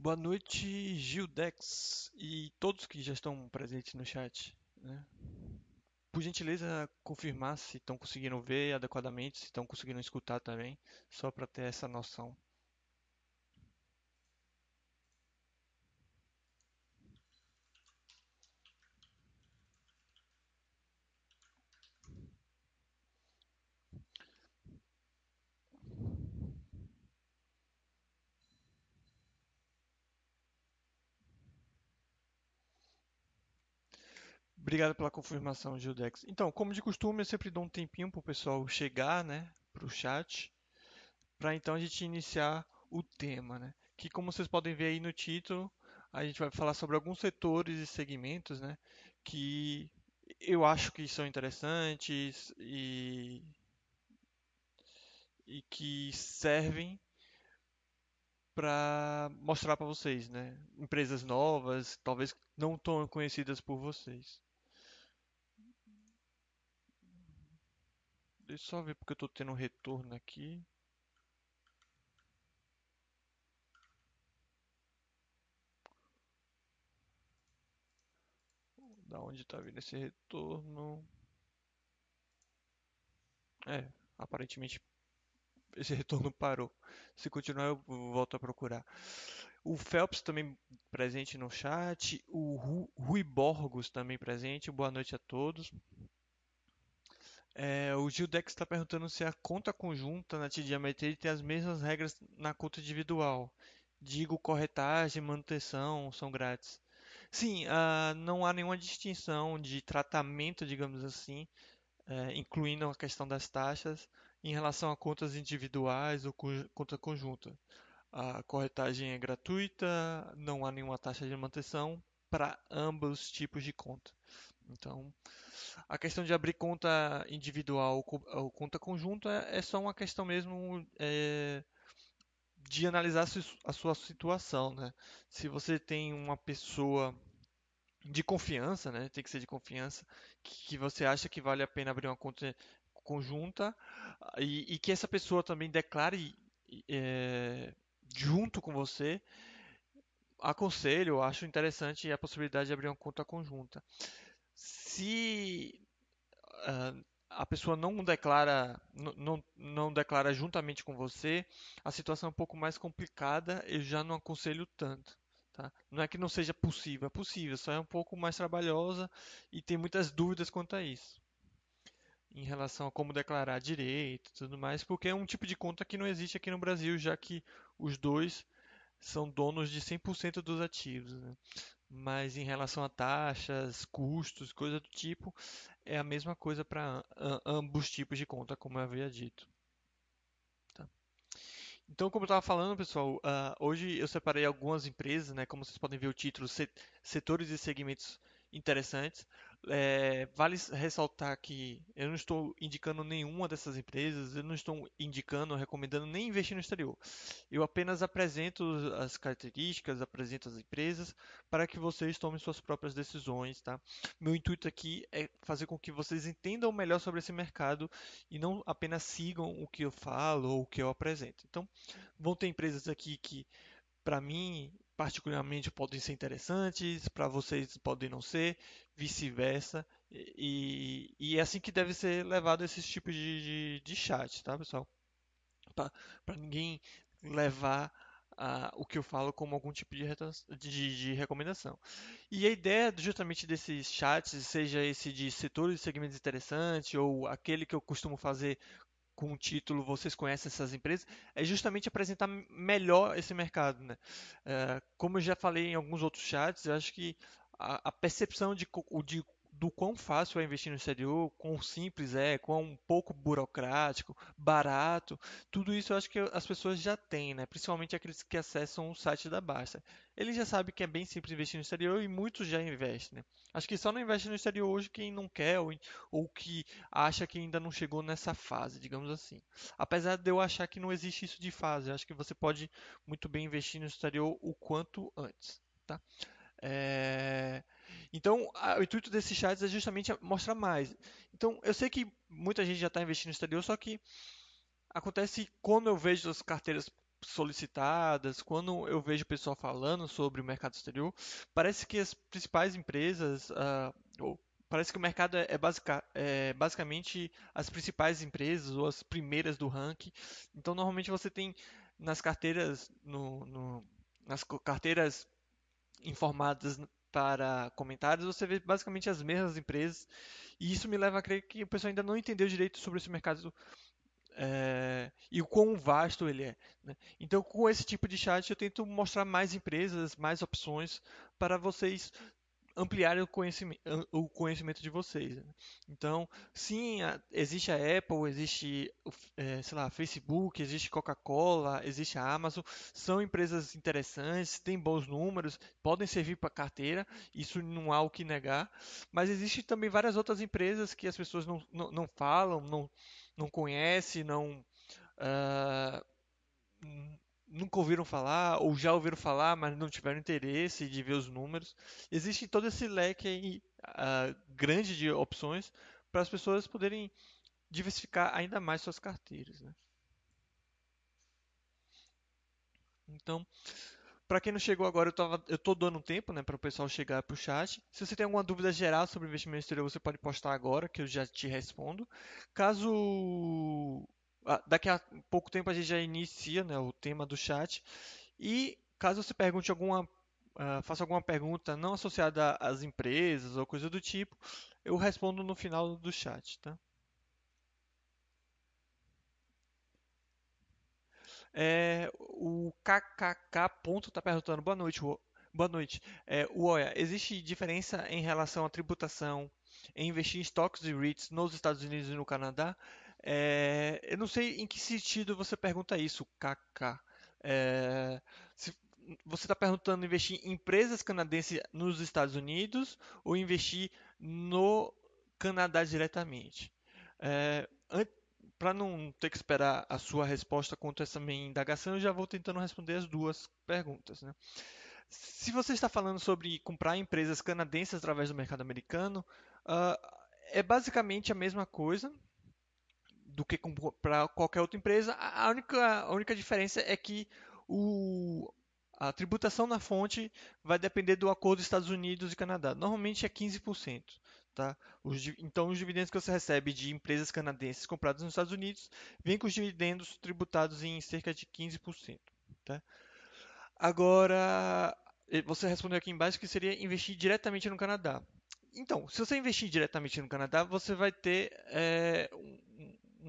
Boa noite, Gildex e todos que já estão presentes no chat. né? Por gentileza, confirmar se estão conseguindo ver adequadamente, se estão conseguindo escutar também, só para ter essa noção. Obrigado pela confirmação, Gildex. Então, como de costume, eu sempre dou um tempinho para o pessoal chegar, né, para o chat, para então a gente iniciar o tema, né? Que como vocês podem ver aí no título, a gente vai falar sobre alguns setores e segmentos, né, que eu acho que são interessantes e, e que servem para mostrar para vocês, né? Empresas novas, talvez não tão conhecidas por vocês. Deixa eu só ver porque eu tô tendo um retorno aqui. Da onde tá vindo esse retorno? É, aparentemente esse retorno parou. Se continuar, eu volto a procurar. O Phelps também presente no chat. O Rui Borgos também presente. Boa noite a todos. É, o Gildex está perguntando se a conta conjunta na TD Ameritrade tem as mesmas regras na conta individual. Digo, corretagem, manutenção são grátis. Sim, ah, não há nenhuma distinção de tratamento, digamos assim, é, incluindo a questão das taxas, em relação a contas individuais ou conta conjunta. A corretagem é gratuita, não há nenhuma taxa de manutenção para ambos tipos de conta. Então, a questão de abrir conta individual ou conta conjunta é só uma questão mesmo é, de analisar a sua situação, né? Se você tem uma pessoa de confiança, né? Tem que ser de confiança, que você acha que vale a pena abrir uma conta conjunta e, e que essa pessoa também declare é, junto com você, aconselho, acho interessante a possibilidade de abrir uma conta conjunta. Se uh, a pessoa não declara, não, declara juntamente com você, a situação é um pouco mais complicada, eu já não aconselho tanto. Tá? Não é que não seja possível, é possível, só é um pouco mais trabalhosa e tem muitas dúvidas quanto a isso. Em relação a como declarar direito e tudo mais, porque é um tipo de conta que não existe aqui no Brasil, já que os dois são donos de 100% dos ativos. Né? Mas em relação a taxas, custos, coisa do tipo, é a mesma coisa para ambos tipos de conta, como eu havia dito. Tá? Então, como eu estava falando, pessoal, uh, hoje eu separei algumas empresas, né, como vocês podem ver o título, setores e segmentos interessantes. É, vale ressaltar que eu não estou indicando nenhuma dessas empresas, eu não estou indicando, recomendando nem investir no exterior. Eu apenas apresento as características, apresento as empresas para que vocês tomem suas próprias decisões, tá? Meu intuito aqui é fazer com que vocês entendam melhor sobre esse mercado e não apenas sigam o que eu falo ou o que eu apresento. Então, vão ter empresas aqui que, para mim, particularmente podem ser interessantes, para vocês podem não ser, vice-versa. E, e, é assim que deve ser levado esses tipos de, de, de chat, tá, pessoal? Para ninguém levar a, o que eu falo como algum tipo de, de, de, recomendação. E a ideia justamente desses chats, seja esse de setores e segmentos interessantes, ou aquele que eu costumo fazer com o título Vocês Conhecem Essas Empresas, é justamente apresentar melhor esse mercado. Né? É, como eu já falei em alguns outros chats, eu acho que a, a percepção de, de do quão fácil é investir no exterior, quão simples é, quão pouco burocrático, barato, tudo isso eu acho que as pessoas já têm, né? Principalmente aqueles que acessam o site da Basta. Eles já sabem que é bem simples investir no exterior e muitos já investem. Né? Acho que só não investe no exterior hoje quem não quer ou, ou que acha que ainda não chegou nessa fase, digamos assim. Apesar de eu achar que não existe isso de fase, acho que você pode muito bem investir no exterior o quanto antes, tá? É... Então, a, o intuito desses chats é justamente mostrar mais. Então, eu sei que muita gente já está investindo no exterior, só que acontece quando eu vejo as carteiras solicitadas, quando eu vejo o pessoal falando sobre o mercado exterior, parece que as principais empresas, ah, ou parece que o mercado é, é, é basicamente as principais empresas ou as primeiras do ranking. Então, normalmente você tem nas carteiras, no, no, nas carteiras informadas para comentários, você vê basicamente as mesmas empresas. E isso me leva a crer que o pessoal ainda não entendeu direito sobre esse mercado é, e o quão vasto ele é. Né? Então, com esse tipo de chat, eu tento mostrar mais empresas, mais opções para vocês ampliarem o conhecimento, o conhecimento de vocês. Né? Então, sim, existe a Apple, existe, é, sei lá, Facebook, existe Coca-Cola, existe a Amazon, são empresas interessantes, têm bons números, podem servir para carteira, isso não há o que negar, mas existem também várias outras empresas que as pessoas não, não, não falam, não, não conhecem, não. Uh, nunca ouviram falar, ou já ouviram falar, mas não tiveram interesse de ver os números. Existe todo esse leque aí, uh, grande de opções para as pessoas poderem diversificar ainda mais suas carteiras. Né? Então, para quem não chegou agora, eu, tava, eu tô dando tempo né, para o pessoal chegar para o chat. Se você tem alguma dúvida geral sobre investimento exterior, você pode postar agora, que eu já te respondo. Caso daqui a pouco tempo a gente já inicia né, o tema do chat. E caso você pergunte alguma, uh, faça alguma pergunta não associada às empresas ou coisa do tipo, eu respondo no final do chat, tá? É, o KKK ponto está perguntando, boa noite, boa noite. É, Uoya, existe diferença em relação à tributação em investir em estoques e REITs nos Estados Unidos e no Canadá? É, eu não sei em que sentido você pergunta isso, KK. É, se você está perguntando investir em empresas canadenses nos Estados Unidos ou investir no Canadá diretamente? É, Para não ter que esperar a sua resposta quanto a essa minha indagação, eu já vou tentando responder as duas perguntas. Né? Se você está falando sobre comprar empresas canadenses através do mercado americano, uh, é basicamente a mesma coisa, do que para qualquer outra empresa. A única, a única diferença é que o, a tributação na fonte vai depender do acordo dos Estados Unidos e Canadá. Normalmente é 15%. Tá? Os, então, os dividendos que você recebe de empresas canadenses compradas nos Estados Unidos vêm com os dividendos tributados em cerca de 15%. Tá? Agora, você respondeu aqui embaixo que seria investir diretamente no Canadá. Então, se você investir diretamente no Canadá, você vai ter é,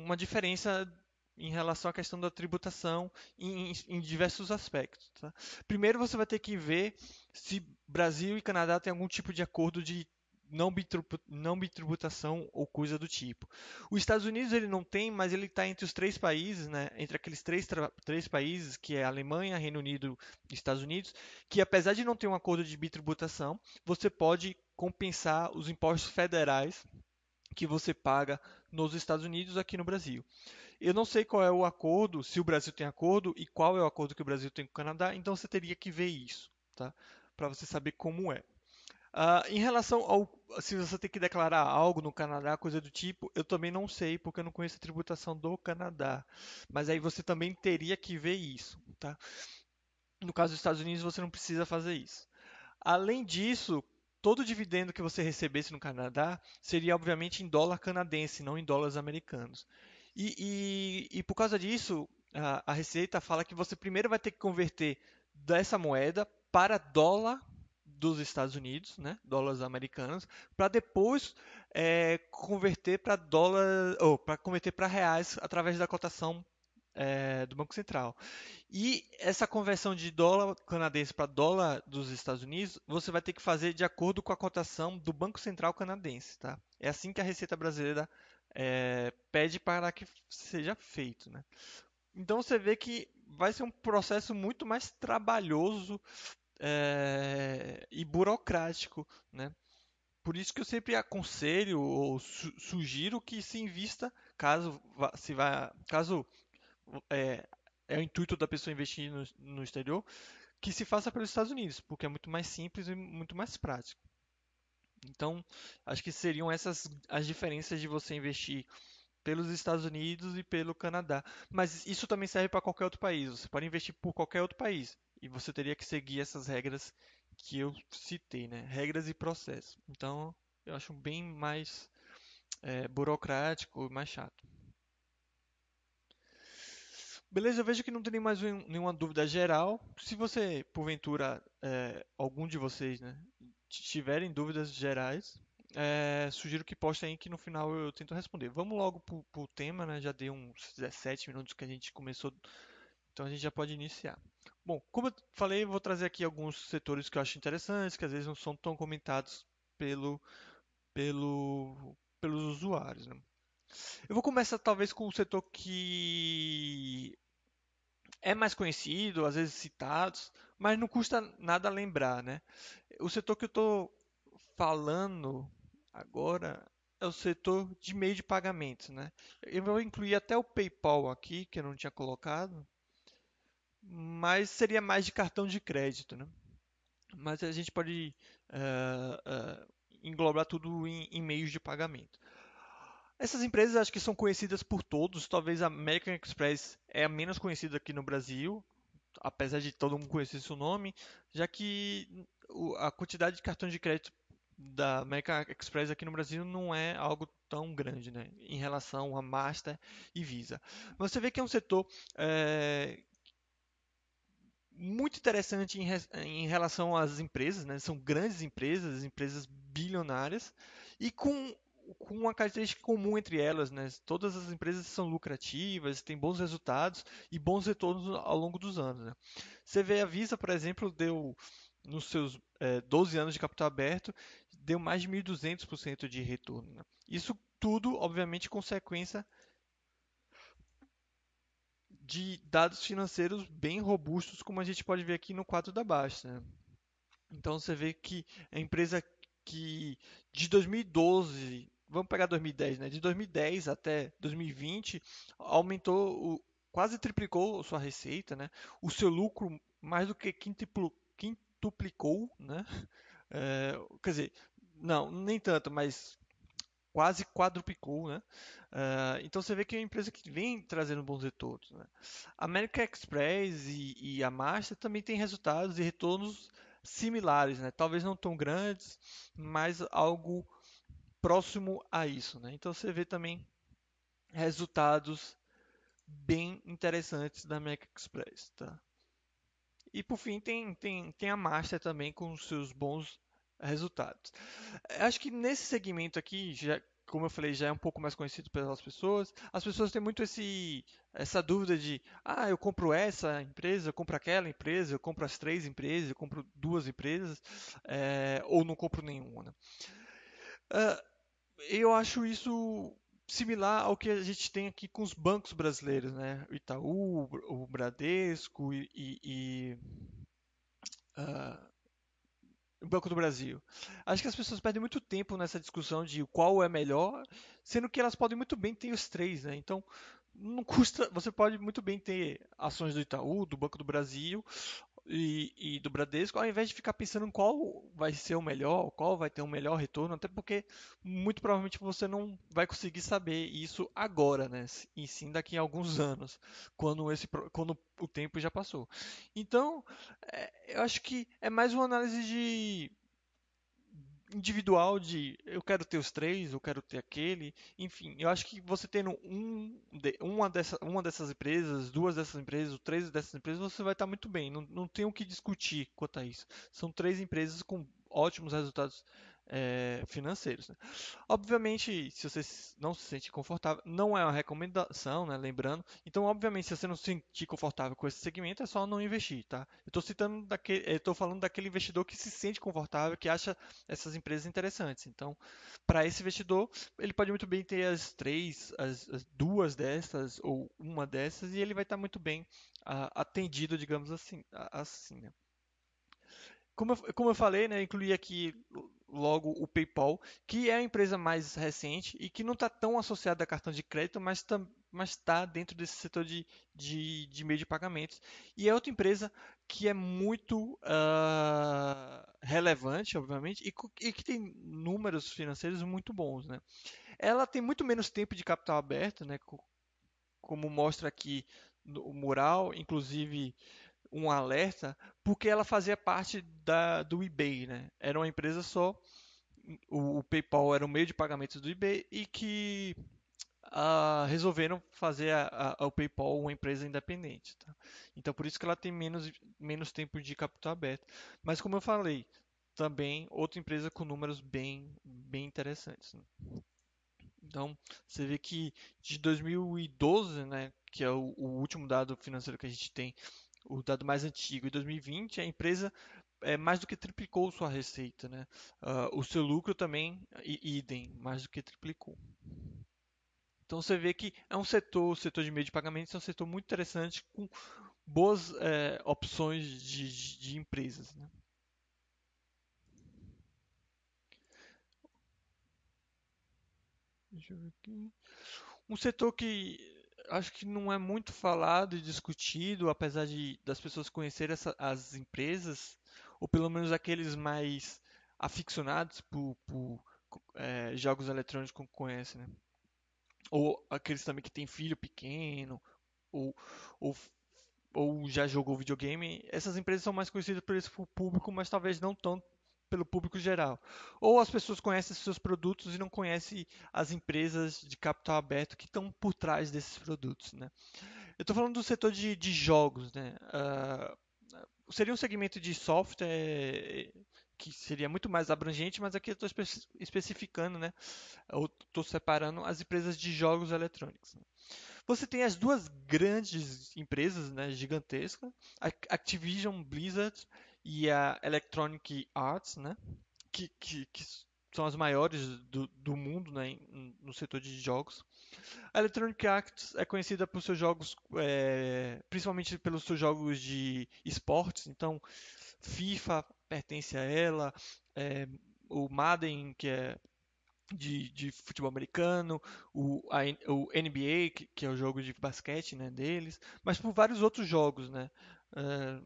uma diferença em relação à questão da tributação em, em diversos aspectos. Tá? Primeiro, você vai ter que ver se Brasil e Canadá têm algum tipo de acordo de não, não bitributação ou coisa do tipo. Os Estados Unidos ele não tem, mas ele está entre os três países, né, entre aqueles três, três países, que é Alemanha, Reino Unido e Estados Unidos, que apesar de não ter um acordo de bitributação, você pode compensar os impostos federais que você paga nos Estados Unidos aqui no Brasil. Eu não sei qual é o acordo, se o Brasil tem acordo e qual é o acordo que o Brasil tem com o Canadá, então você teria que ver isso, tá? Para você saber como é. Uh, em relação ao se você tem que declarar algo no Canadá, coisa do tipo, eu também não sei, porque eu não conheço a tributação do Canadá. Mas aí você também teria que ver isso, tá? No caso dos Estados Unidos, você não precisa fazer isso. Além disso, todo dividendo que você recebesse no Canadá seria obviamente em dólar canadense, não em dólares americanos. E, e, e por causa disso, a, a, Receita fala que você primeiro vai ter que converter dessa moeda para dólar dos Estados Unidos, né, dólares americanos, para depois é, converter para dólar ou para converter para reais através da cotação é, do Banco Central. E essa conversão de dólar canadense para dólar dos Estados Unidos, você vai ter que fazer de acordo com a cotação do Banco Central canadense. Tá? É assim que a Receita Brasileira é, pede para que seja feito. Né? Então você vê que vai ser um processo muito mais trabalhoso é, e burocrático. Né? Por isso que eu sempre aconselho ou su sugiro que se invista, caso se vá, caso é, é o intuito da pessoa investir no, no exterior, que se faça pelos Estados Unidos, porque é muito mais simples e muito mais prático. Então, acho que seriam essas as diferenças de você investir pelos Estados Unidos e pelo Canadá. Mas isso também serve para qualquer outro país. Você pode investir por qualquer outro país. E você teria que seguir essas regras que eu citei, né? Regras e processos. Então, eu acho bem mais é, burocrático e mais chato. Beleza, vejo que não tem mais nenhuma dúvida geral. Se você, porventura, é, algum de vocês, né, tiverem dúvidas gerais, é, sugiro que postem aí que no final eu tento responder. Vamos logo pro, pro tema, né? Já deu uns 17 minutos que a gente começou, então a gente já pode iniciar. Bom, como eu falei, eu vou trazer aqui alguns setores que eu acho interessantes, que às vezes não são tão comentados pelo, pelo, pelos usuários. Né? Eu vou começar talvez com o setor que é mais conhecido, às vezes citados, mas não custa nada lembrar, né? O setor que eu estou falando agora é o setor de meio de pagamentos, né? Eu vou incluir até o PayPal aqui, que eu não tinha colocado, mas seria mais de cartão de crédito, né? Mas a gente pode uh, uh, englobar tudo em, em meios de pagamento. Essas empresas acho que são conhecidas por todos, talvez a American Express é a menos conhecida aqui no Brasil, apesar de todo mundo conhecer seu nome, já que a quantidade de cartões de crédito da American Express aqui no Brasil não é algo tão grande, né, em relação a Master e Visa. Você vê que é um setor é, muito interessante em, em, relação às empresas, né, são grandes empresas, empresas bilionárias, e com com uma característica comum entre elas, né? Todas as empresas são lucrativas, têm bons resultados e bons retornos ao longo dos anos. Né? Você vê a Visa, por exemplo, deu nos seus é, 12 anos de capital aberto, deu mais de 1.200% de retorno. Né? Isso tudo, obviamente, consequência de dados financeiros bem robustos, como a gente pode ver aqui no quadro da baixa. Né? Então você vê que a empresa que de 2012 vamos pegar 2010, né? De 2010 até 2020, aumentou, o, quase triplicou sua receita, né? O seu lucro mais do que quintuplicou, né? É, quer dizer, não, nem tanto, mas quase quadruplicou, né? Uh, então você vê que é uma empresa que vem trazendo bons retornos. Né? A American Express e, e, a Master também têm resultados e retornos similares, né? Talvez não tão grandes, mas algo próximo a isso. Né? Então você vê também resultados bem interessantes da Mac Express. Tá? E por fim tem, tem, tem a Master também com seus bons resultados. Acho que nesse segmento aqui, já, como eu falei, já é um pouco mais conhecido pelas pessoas. As pessoas têm muito esse, essa dúvida de, ah, eu compro essa empresa, eu compro aquela empresa, eu compro as três empresas, eu compro duas empresas, é, ou não compro nenhuma. Uh, eu acho isso similar ao que a gente tem aqui com os bancos brasileiros, né? O Itaú, o Bradesco e, e uh, o Banco do Brasil. Acho que as pessoas perdem muito tempo nessa discussão de qual é melhor, sendo que elas podem muito bem ter os três, né? Então não custa, você pode muito bem ter ações do Itaú, do Banco do Brasil, e, e, do Bradesco, ao invés de ficar pensando em qual vai ser o melhor, qual vai ter o um melhor retorno, até porque muito provavelmente você não vai conseguir saber isso agora, né? E sim daqui a alguns anos, quando, esse, quando o tempo já passou. Então, é, eu acho que é mais uma análise de individual de eu quero ter os três, eu quero ter aquele, enfim, eu acho que você tendo um, uma, dessa, uma dessas empresas, duas dessas empresas, ou três dessas empresas, você vai estar muito bem, não, não tem o que discutir quanto a isso. São três empresas com ótimos resultados é, financeiros. Né? Obviamente, se você não se sente confortável, não é uma recomendação, né? lembrando. Então, obviamente, se você não se sentir confortável com esse segmento, é só não investir, tá? Eu estou citando falando daquele investidor que se sente confortável, que acha essas empresas interessantes. Então, para esse investidor, ele pode muito bem ter as três, as, as duas dessas ou uma dessas, e ele vai estar muito bem uh, atendido, digamos assim, assim. Né? Como eu, como eu falei, né, incluí aqui logo o PayPal, que é a empresa mais recente e que não está tão associada a cartão de crédito, mas tam, mas está dentro desse setor de, de, de meio de pagamentos. E é outra empresa que é muito uh, relevante, obviamente, e, e, que tem números financeiros muito bons. Né? Ela tem muito menos tempo de capital aberto, né? como mostra aqui o mural, inclusive um alerta, porque ela fazia parte da, do eBay. Né? Era uma empresa só, o, o PayPal era o meio de pagamentos do eBay e que uh, resolveram fazer a, a, o PayPal uma empresa independente. Tá? Então, por isso que ela tem menos, menos tempo de capital aberto. Mas, como eu falei, também outra empresa com números bem, bem interessantes. Né? Então, você vê que de 2012, né, que é o, o, último dado financeiro que a gente tem, o dado mais antigo, e 2020, a empresa é, mais do que triplicou sua receita. Né? Uh, o seu lucro também, idem, mais do que triplicou. Então você vê que é um setor, o setor de meio de pagamentos é um setor muito interessante com boas é, opções de, de, de empresas. Né? Um setor que acho que não é muito falado e discutido, apesar de das pessoas conhecerem essa, as empresas, ou pelo menos aqueles mais aficionados por, por é, jogos eletrônicos conhecem, né? Ou aqueles também que tem filho pequeno, ou, ou, ou já jogou videogame. Essas empresas são mais conhecidas por esse público, mas talvez não tão pelo público geral. Ou as pessoas conhecem seus produtos e não conhecem as empresas de capital aberto que estão por trás desses produtos. Né? Eu estou falando do setor de, de jogos. Né? Uh, seria um segmento de software que seria muito mais abrangente, mas aqui eu estou espe especificando, né? estou separando as empresas de jogos eletrônicos. Né? Você tem as duas grandes empresas, né, gigantescas, Activision Blizzard e a Electronic Arts, né, que, que, que são as maiores do, do mundo né, no setor de jogos. A Electronic Arts é conhecida por seus jogos, é, principalmente pelos seus jogos de esportes, então FIFA pertence a ela, é, o Madden, que é de, de futebol americano, o, a, o NBA, que, que, é o jogo de basquete né, deles, mas por vários outros jogos. Né? É,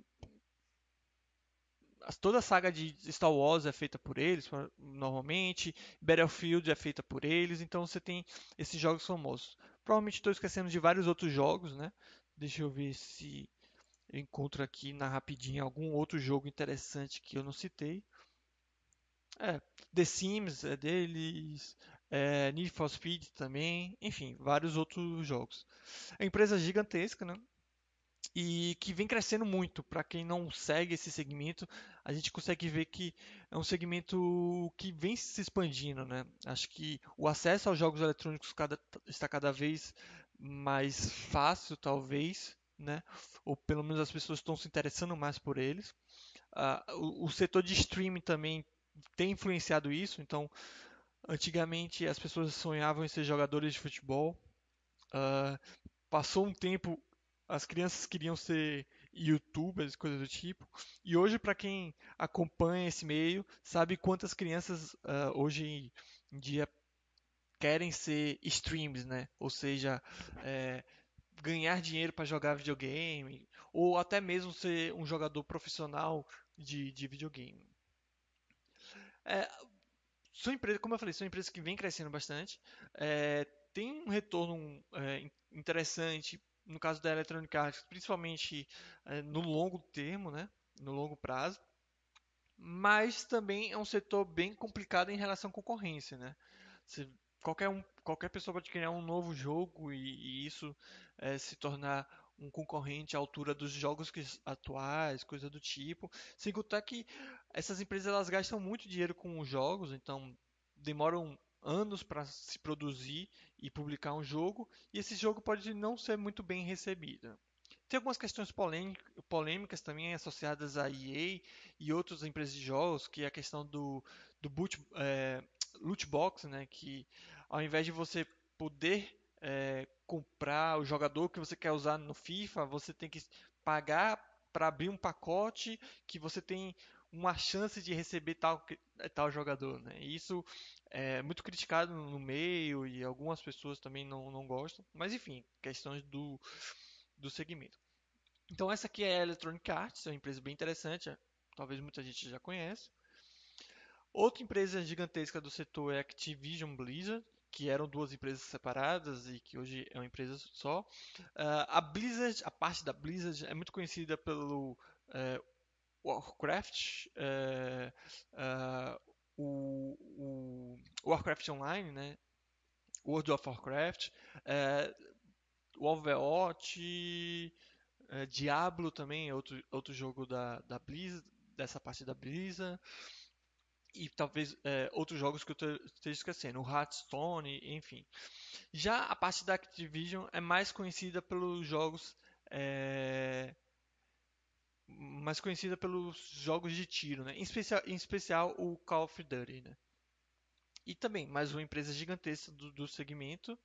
toda a saga de Star Wars é feita por eles, normalmente, Battlefield é feita por eles, então você tem esses jogos famosos. Provavelmente estou esquecendo de vários outros jogos, né? Deixa eu ver se eu encontro aqui na rapidinha algum outro jogo interessante que eu não citei. É, The Sims é deles, é, Need for Speed também, enfim, vários outros jogos. É empresa gigantesca, né? E que vem crescendo muito. Para quem não segue esse segmento, a gente consegue ver que é um segmento que vem se expandindo, né? Acho que o acesso aos jogos eletrônicos cada, está cada vez mais fácil, talvez, né? Ou pelo menos as pessoas estão se interessando mais por eles. Uh, o, o, setor de streaming também tem influenciado isso. Então, antigamente as pessoas sonhavam em ser jogadores de futebol. Uh, passou um tempo, as crianças queriam ser youtubers, coisas do tipo. E hoje, para quem acompanha esse meio, sabe quantas crianças uh, hoje em dia querem ser streams, né? Ou seja, é, ganhar dinheiro para jogar videogame, ou até mesmo ser um jogador profissional de, de videogame. É, são empresas, como eu falei, são empresas que vêm crescendo bastante, é, tem um retorno é, interessante, no caso da Electronic Arts, principalmente é, no longo termo, né, no longo prazo, mas também é um setor bem complicado em relação à concorrência, né? Qualquer, um, qualquer pessoa pode criar um novo jogo e, e isso é, se tornar um concorrente à altura dos jogos que, atuais, coisa do tipo. Sem contar que essas empresas elas gastam muito dinheiro com os jogos, então demoram anos para se produzir e publicar um jogo, e esse jogo pode não ser muito bem recebido. Tem algumas questões polêmicas também associadas à EA e outras empresas de jogos, que é a questão do, do boot, é, loot box, né, que ao invés de você poder é, comprar o jogador que você quer usar no FIFA, você tem que pagar para abrir um pacote que você tem uma chance de receber tal, tal jogador, né? Isso é muito criticado no meio e algumas pessoas também não, não gostam, mas enfim, questões do, do segmento. Então essa aqui é a Electronic Arts, é uma empresa bem interessante, talvez muita gente já conheça. Outra empresa gigantesca do setor é a Activision Blizzard, que eram duas empresas separadas e que hoje é uma empresa só. Uh, a Blizzard, a parte da Blizzard é muito conhecida pelo uh, Warcraft, uh, o, o, Warcraft Online, né? World of Warcraft, o Overwatch, Diablo também é outro, outro jogo da, da Blizzard, dessa parte da Blizzard e talvez outros jogos que eu esteja esquecendo, o Hearthstone, enfim. Já a parte da Activision é mais conhecida pelos jogos mais conhecida pelos jogos de tiro, né? em, especial, em especial o Call of Duty. Né? E também mais uma empresa gigantesca do, do segmento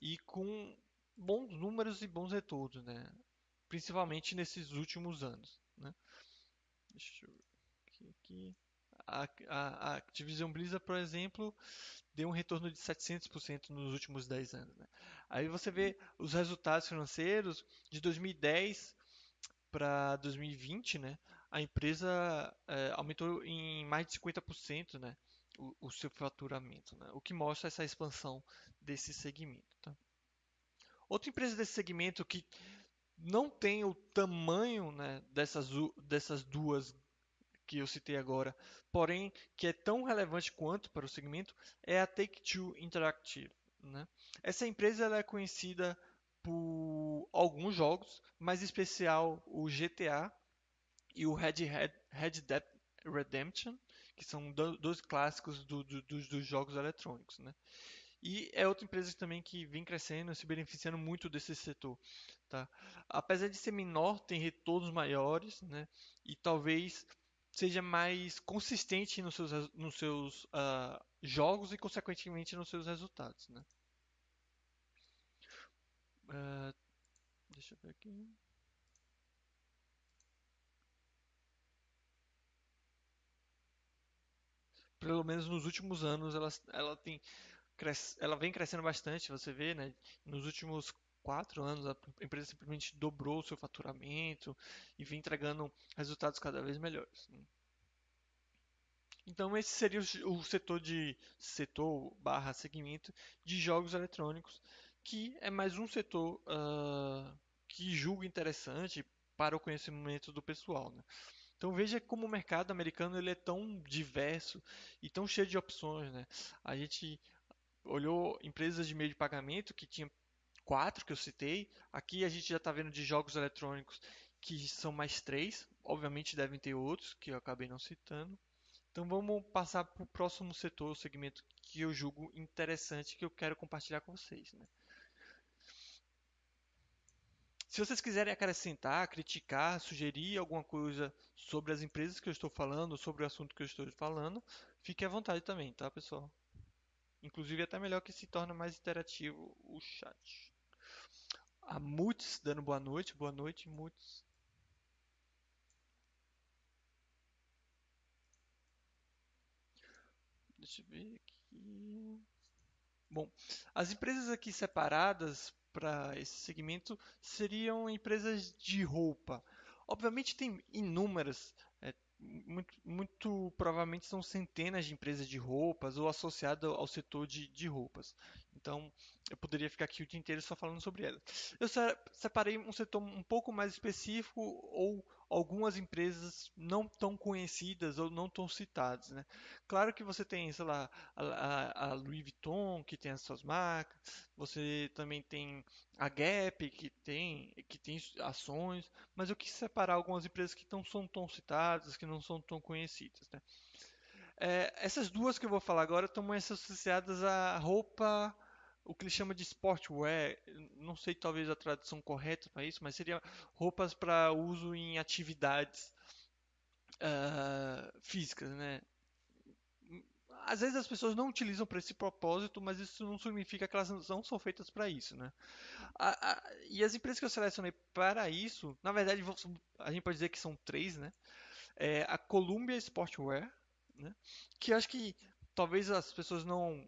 e com bons números e bons retornos, né? principalmente nesses últimos anos. Né? Deixa eu ver aqui. a, a, a Activision Blizzard, por exemplo, deu um retorno de 700% nos últimos 10 anos. Né? Aí você vê os resultados financeiros de 2010 para 2020, né? a empresa é, aumentou em mais de 50% né? o, o seu faturamento, né? o que mostra essa expansão desse segmento. Tá? Outra empresa desse segmento que não tem o tamanho né, dessas, dessas duas que eu citei agora, porém que é tão relevante quanto para o segmento, é a Take-Two Interactive. Né? Essa empresa ela é conhecida por alguns jogos, mais especial o GTA e o Red, Red, Red Dead Redemption, que são dois clássicos do, do, dos, dos, jogos eletrônicos. Né? E é outra empresa também que vem crescendo, se beneficiando muito desse setor. Tá? Apesar de ser menor, tem retornos maiores né? e talvez seja mais consistente nos seus, nos seus uh, jogos e, consequentemente, nos seus resultados. Né? Uh, deixa eu ver aqui. Pelo menos nos últimos anos ela, ela tem ela vem crescendo bastante, você vê, né? Nos últimos quatro anos a empresa simplesmente dobrou o seu faturamento e vem entregando resultados cada vez melhores. Né? Então esse seria o setor de setor barra segmento de jogos eletrônicos, que é mais um setor uh, que julgo interessante para o conhecimento do pessoal. Né? Então veja como o mercado americano ele é tão diverso e tão cheio de opções. Né? A gente olhou empresas de meio de pagamento que tinha quatro que eu citei. Aqui a gente já está vendo de jogos eletrônicos que são mais três. Obviamente devem ter outros que eu acabei não citando. Então vamos passar para o próximo setor, o segmento que eu julgo interessante que eu quero compartilhar com vocês. Né? Se vocês quiserem acrescentar, criticar, sugerir alguma coisa sobre as empresas que eu estou falando, sobre o assunto que eu estou falando, fique à vontade também, tá, pessoal? Inclusive, é até melhor que se torne mais interativo o chat. A Muts dando boa noite. Boa noite, Muts. Deixa eu ver aqui. Bom, as empresas aqui separadas para esse segmento seriam empresas de roupa. Obviamente tem inúmeras, é, muito, muito, provavelmente são centenas de empresas de roupas ou associadas ao setor de, de roupas. Então eu poderia ficar aqui o dia inteiro só falando sobre elas. Eu separei um setor um pouco mais específico ou algumas empresas não tão conhecidas ou não tão citadas. Né? Claro que você tem, sei lá, a, a, Louis Vuitton, que tem as suas marcas, você também tem a Gap, que tem, que tem ações, mas eu quis separar algumas empresas que não são tão citadas, que não são tão conhecidas. Né? É, essas duas que eu vou falar agora estão mais associadas à roupa o que ele chama de sportwear, não sei talvez a tradução correta para isso, mas seria roupas para uso em atividades uh, físicas, né? Às vezes as pessoas não utilizam para esse propósito, mas isso não significa que elas não são feitas para isso, né? A, a, e as empresas que eu selecionei para isso, na verdade, a gente pode dizer que são três, né? é a Columbia Sportswear, né? Que acho que talvez as pessoas não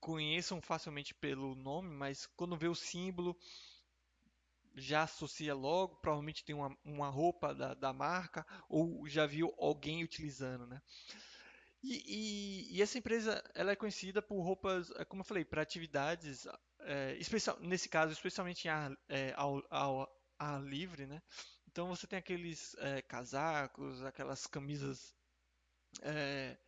conheçam facilmente pelo nome, mas quando vê o símbolo já associa logo, provavelmente tem uma, uma roupa da, da marca ou já viu alguém utilizando, né? E, e, e, essa empresa ela é conhecida por roupas, é, como eu falei, para atividades, é, especial, nesse caso, especialmente em ar, é, ao, ao, ar livre, né? Então você tem aqueles é, casacos, aquelas camisas é,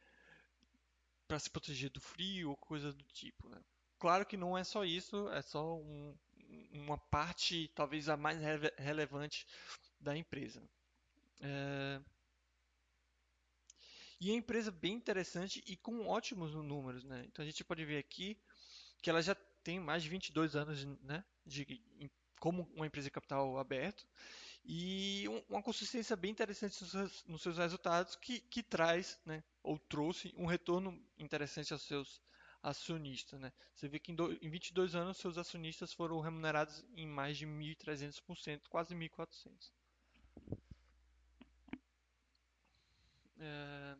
para se proteger do frio ou coisa do tipo, né? Claro que não é só isso, é só um, uma parte, talvez a mais re relevante da empresa. É... E é uma empresa bem interessante e com ótimos números, né? Então a gente pode ver aqui que ela já tem mais de 22 anos né, de, como uma empresa de capital aberto e uma consistência bem interessante nos seus resultados que, que traz, né, ou trouxe um retorno interessante aos seus acionistas. Né? Você vê que em, do, em 22 anos seus acionistas foram remunerados em mais de 1.300%, quase 1.400%. É,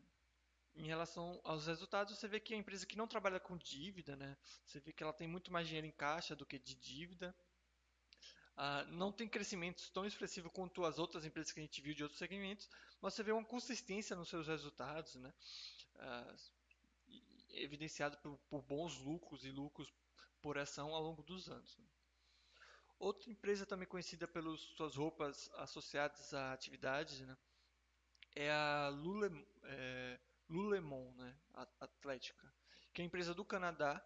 em relação aos resultados, você vê que a empresa que não trabalha com dívida, né? Você vê que ela tem muito mais dinheiro em caixa do que de dívida. Uh, não tem crescimento tão expressivo quanto as outras empresas que a gente viu de outros segmentos, mas você vê uma consistência nos seus resultados, né? Uh, evidenciado por, por, bons lucros e lucros por ação ao longo dos anos. Né? Outra empresa também conhecida pelas suas roupas associadas a atividades né? é a Lule, é, Lulemon, né? Atlética, que é a empresa do Canadá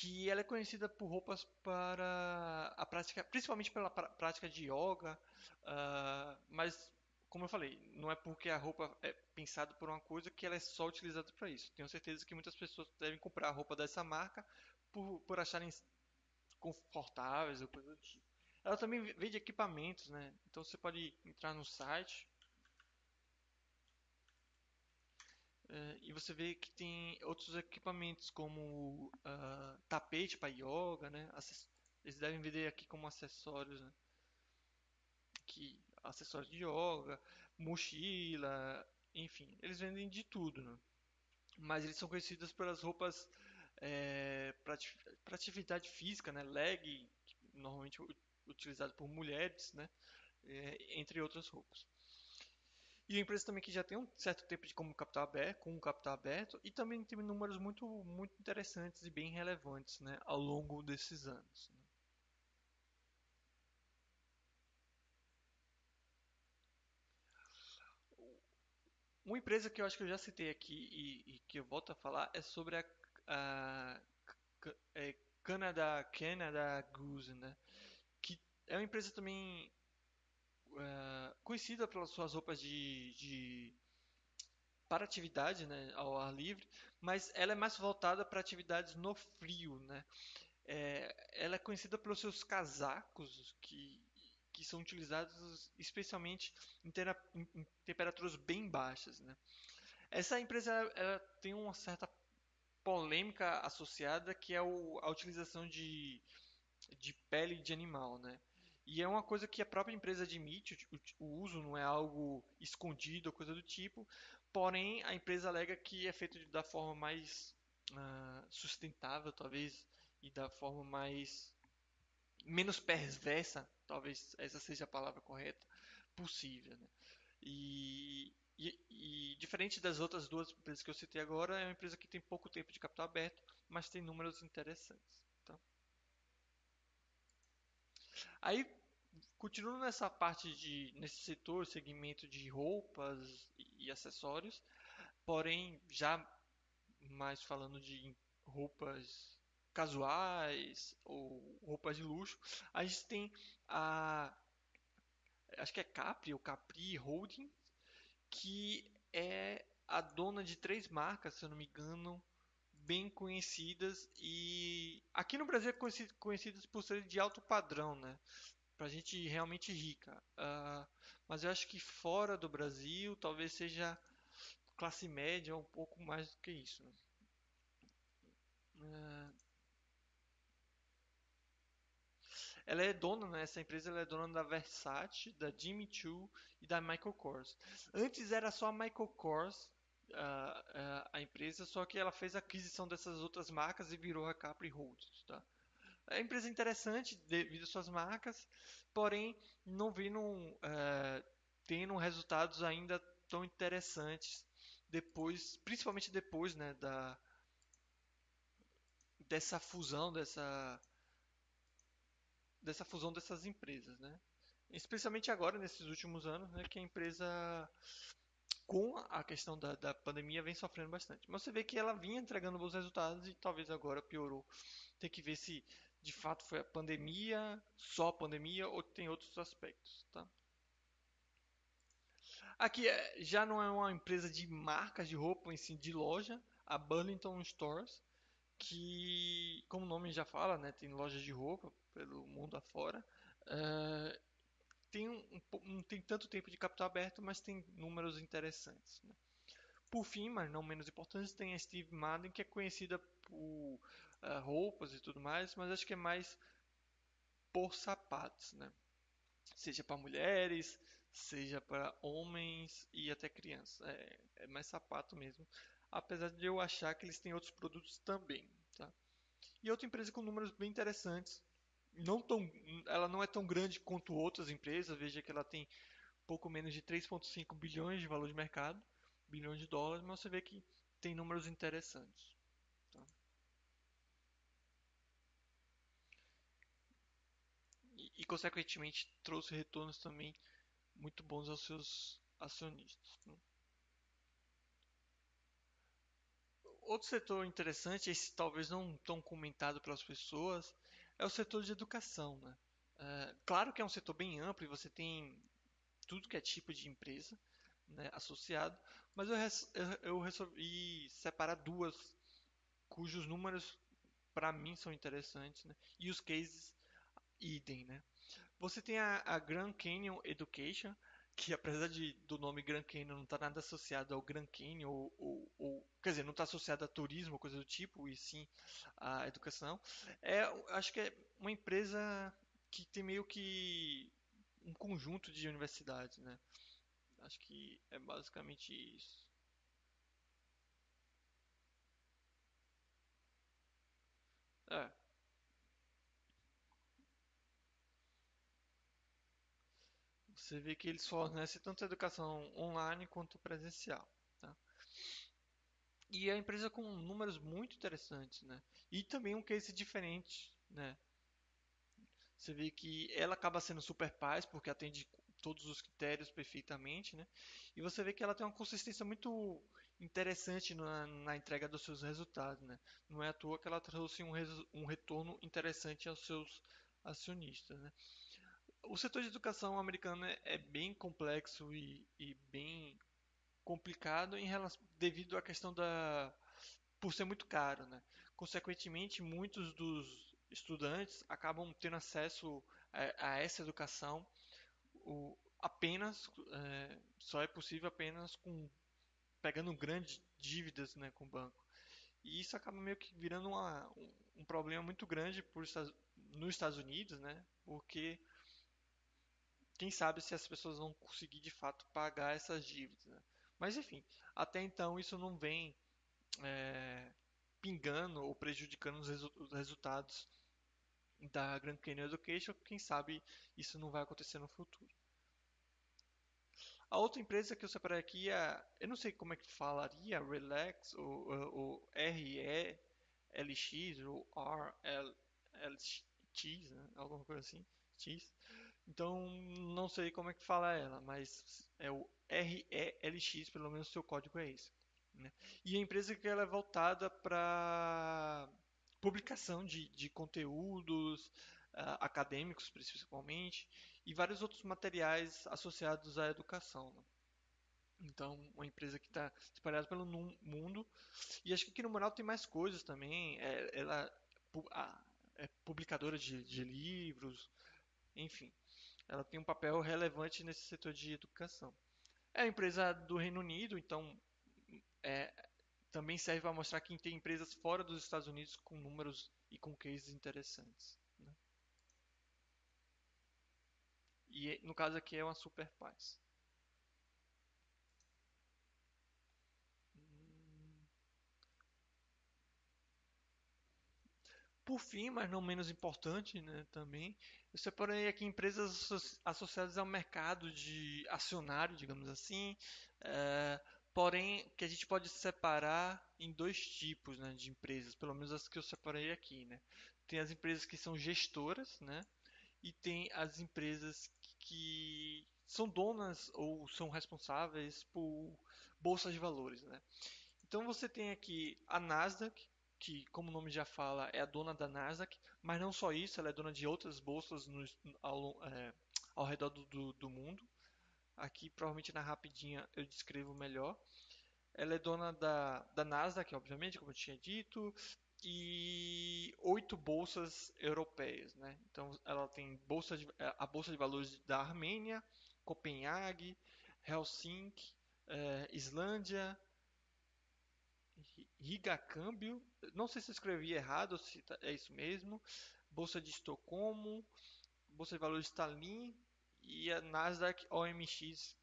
que ela é conhecida por roupas para a prática, principalmente pela prática de yoga, uh, mas como eu falei, não é porque a roupa é pensada por uma coisa que ela é só utilizada para isso. Tenho certeza que muitas pessoas devem comprar a roupa dessa marca por, por acharem confortáveis ou coisa do tipo. Ela também vende equipamentos, né? Então você pode entrar no site Uh, e você vê que tem outros equipamentos como uh, tapete para yoga, né? Eles devem vender aqui como acessórios, né? Que acessórios de yoga, mochila, enfim, eles vendem de tudo, né? Mas eles são conhecidos pelas roupas é, para atividade física, né? Leg, normalmente utilizado por mulheres, né? É, entre outras roupas. E empresa também que já tem um certo tempo de como capital aberto, com capital aberto, e também tem números muito, muito interessantes e bem relevantes né, ao longo desses anos. Né. Uma empresa que eu acho que eu já citei aqui e, e que eu volto a falar é sobre a, a, a é Canada, Canada Goose, né? que é uma empresa também é, conhecida pelas suas roupas de, de para atividade, né, ao ar livre, mas ela é mais voltada para atividades no frio, né? É, ela é conhecida pelos seus casacos que, que são utilizados especialmente em, ter, em, em temperaturas bem baixas, né? Essa empresa ela tem uma certa polêmica associada que é o, a utilização de, de pele de animal, né? E é uma coisa que a própria empresa admite, o, uso não é algo escondido ou coisa do tipo, porém a empresa alega que é feito da forma mais uh, sustentável, talvez, e da forma mais menos perversa, talvez essa seja a palavra correta, possível. Né? E, e, e, diferente das outras duas empresas que eu citei agora, é uma empresa que tem pouco tempo de capital aberto, mas tem números interessantes. Tá? Aí Continuando nessa parte de nesse setor, segmento de roupas e acessórios, porém já mais falando de roupas casuais ou roupas de luxo, a gente tem a acho que é Capri ou Capri Holding, que é a dona de três marcas, se eu não me engano, bem conhecidas e aqui no Brasil é conhecidas por serem de alto padrão, né? Para gente realmente rica. Uh, mas eu acho que fora do Brasil talvez seja classe média um pouco mais do que isso. Né? Uh, Ela é dona, né? Essa empresa ela é dona da Versace, da Jimmy Choo e da Michael Kors. Antes era só a Michael Kors a, a, a empresa, só que ela fez a aquisição dessas outras marcas e virou a Capri Holdings, tá? É uma empresa interessante devido às suas marcas, porém não viram é, tendo resultados ainda tão interessantes depois, principalmente depois, né, da dessa fusão, dessa dessa fusão dessas empresas, né? Especialmente agora nesses últimos anos, né, que a empresa com a questão da, da pandemia vem sofrendo bastante. Mas você vê que ela vinha entregando bons resultados e talvez agora piorou. Tem que ver se de fato foi a pandemia, só a pandemia ou tem outros aspectos, tá? Aqui é, já não é uma empresa de marcas de roupa, em si de loja, a Burlington Stores, que, como o nome já fala, né, tem lojas de roupa pelo mundo afora. Uh, tem um, não tem tanto tempo de capital aberto, mas tem números interessantes. Né? Por fim, mas não menos importante, tem a Steve Madden, que é conhecida por uh, roupas e tudo mais, mas acho que é mais por sapatos, né? Seja para mulheres, seja para homens e até crianças. É, é, mais sapato mesmo, apesar de eu achar que eles têm outros produtos também, tá? E outra empresa com números bem interessantes, não tão, ela não é tão grande quanto outras empresas, veja que ela tem pouco menos de 3,5 bilhões de valor de mercado, bilhões de dólares, mas você vê que tem números interessantes. Tá? E, consequentemente, trouxe retornos também muito bons aos seus acionistas. Né? Outro setor interessante, esse talvez não tão comentado pelas pessoas, é o setor de educação. Né? É, claro que é um setor bem amplo e você tem tudo que é tipo de empresa né, associado, mas eu, res, eu, resolvi separar duas cujos números para mim são interessantes né, e os cases idem. Né? Você tem a, a Grand Canyon Education, que apesar de, do nome Grand Canyon não estar tá nada associado ao Grand Canyon, ou, ou, ou quer dizer, não está associado a turismo, coisa do tipo, e sim à educação, é, acho que é uma empresa que tem meio que um conjunto de universidades, né? Acho que é basicamente isso. É. Você vê que eles fornecem tanto educação online quanto presencial. Tá? E a empresa com números muito interessantes, né? E também um case diferente, né? Você vê que ela acaba sendo super paz porque atende todos os critérios perfeitamente, né? E você vê que ela tem uma consistência muito interessante na, na entrega dos seus resultados, né? Não é à toa que ela trouxe um, um retorno interessante aos seus acionistas, né? O setor de educação americano é, é bem complexo e, e, bem complicado em relação, devido à questão da por ser muito caro, né? Consequentemente, muitos dos estudantes acabam tendo acesso a, a essa educação o, apenas é, só é possível apenas com pegando grandes dívidas, né, com o banco. E isso acaba meio que virando uma, um, um problema muito grande por, nos Estados Unidos, né? Porque quem sabe se as pessoas vão conseguir de fato pagar essas dívidas. Né? Mas enfim, até então isso não vem é, pingando ou prejudicando os, resu os, resultados da Grand Canyon Education. Quem sabe isso não vai acontecer no futuro. A outra empresa que eu separei aqui é, eu não sei como é que falaria, Relax, ou, ou R-E-L-X, ou R-L-X, né? alguma coisa assim, X. Então, não sei como é que fala ela, mas é o RELX, pelo menos seu código é esse. Né? E a empresa que ela é voltada para publicação de, de conteúdos uh, acadêmicos, principalmente, e vários outros materiais associados à educação. Né? Então, uma empresa que está espalhada pelo mundo. E acho que aqui no Moral tem mais coisas também. É, ela é publicadora de, de livros, enfim ela tem um papel relevante nesse setor de educação. É uma empresa do Reino Unido, então é, também serve para mostrar que tem empresas fora dos Estados Unidos com números e com cases interessantes. Né? E no caso aqui é uma Super Paz. Por fim, mas não menos importante né, também, eu separei aqui empresas associadas ao mercado de acionário, digamos assim, é, porém que a gente pode separar em dois tipos né, de empresas, pelo menos as que eu separei aqui. Né? Tem as empresas que são gestoras né, e tem as empresas que são donas ou são responsáveis por bolsas de valores. Né? Então você tem aqui a Nasdaq, que, como o nome já fala, é a dona da Nasdaq, mas não só isso, ela é dona de outras bolsas no, ao, é, ao, redor do, do, do, mundo. Aqui, provavelmente na rapidinha, eu descrevo melhor. Ela é dona da, da Nasdaq, obviamente, como eu tinha dito, e oito bolsas europeias. Né? Então, ela tem bolsa de, é, a Bolsa de Valores da Armênia, Copenhague, Helsinki, é, Islândia, Riga Câmbio, não sei se eu escrevi errado se tá, é isso mesmo, Bolsa de Estocolmo, Bolsa de Valores Tallinn e a Nasdaq OMX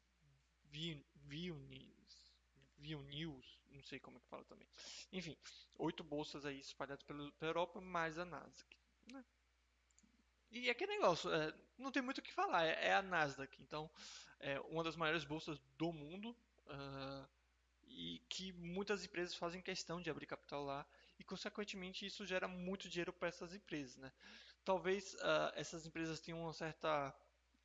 Vilnius, Vilnius, não sei como é que fala também. Enfim, oito bolsas aí espalhadas pela, Europa, mais a Nasdaq. Né? E é que negócio, é, não tem muito o que falar, é, é, a Nasdaq, então é uma das maiores bolsas do mundo. Uh, e que muitas empresas fazem questão de abrir capital lá e consequentemente isso gera muito dinheiro para essas empresas, né? Talvez uh, essas empresas tenham uma certa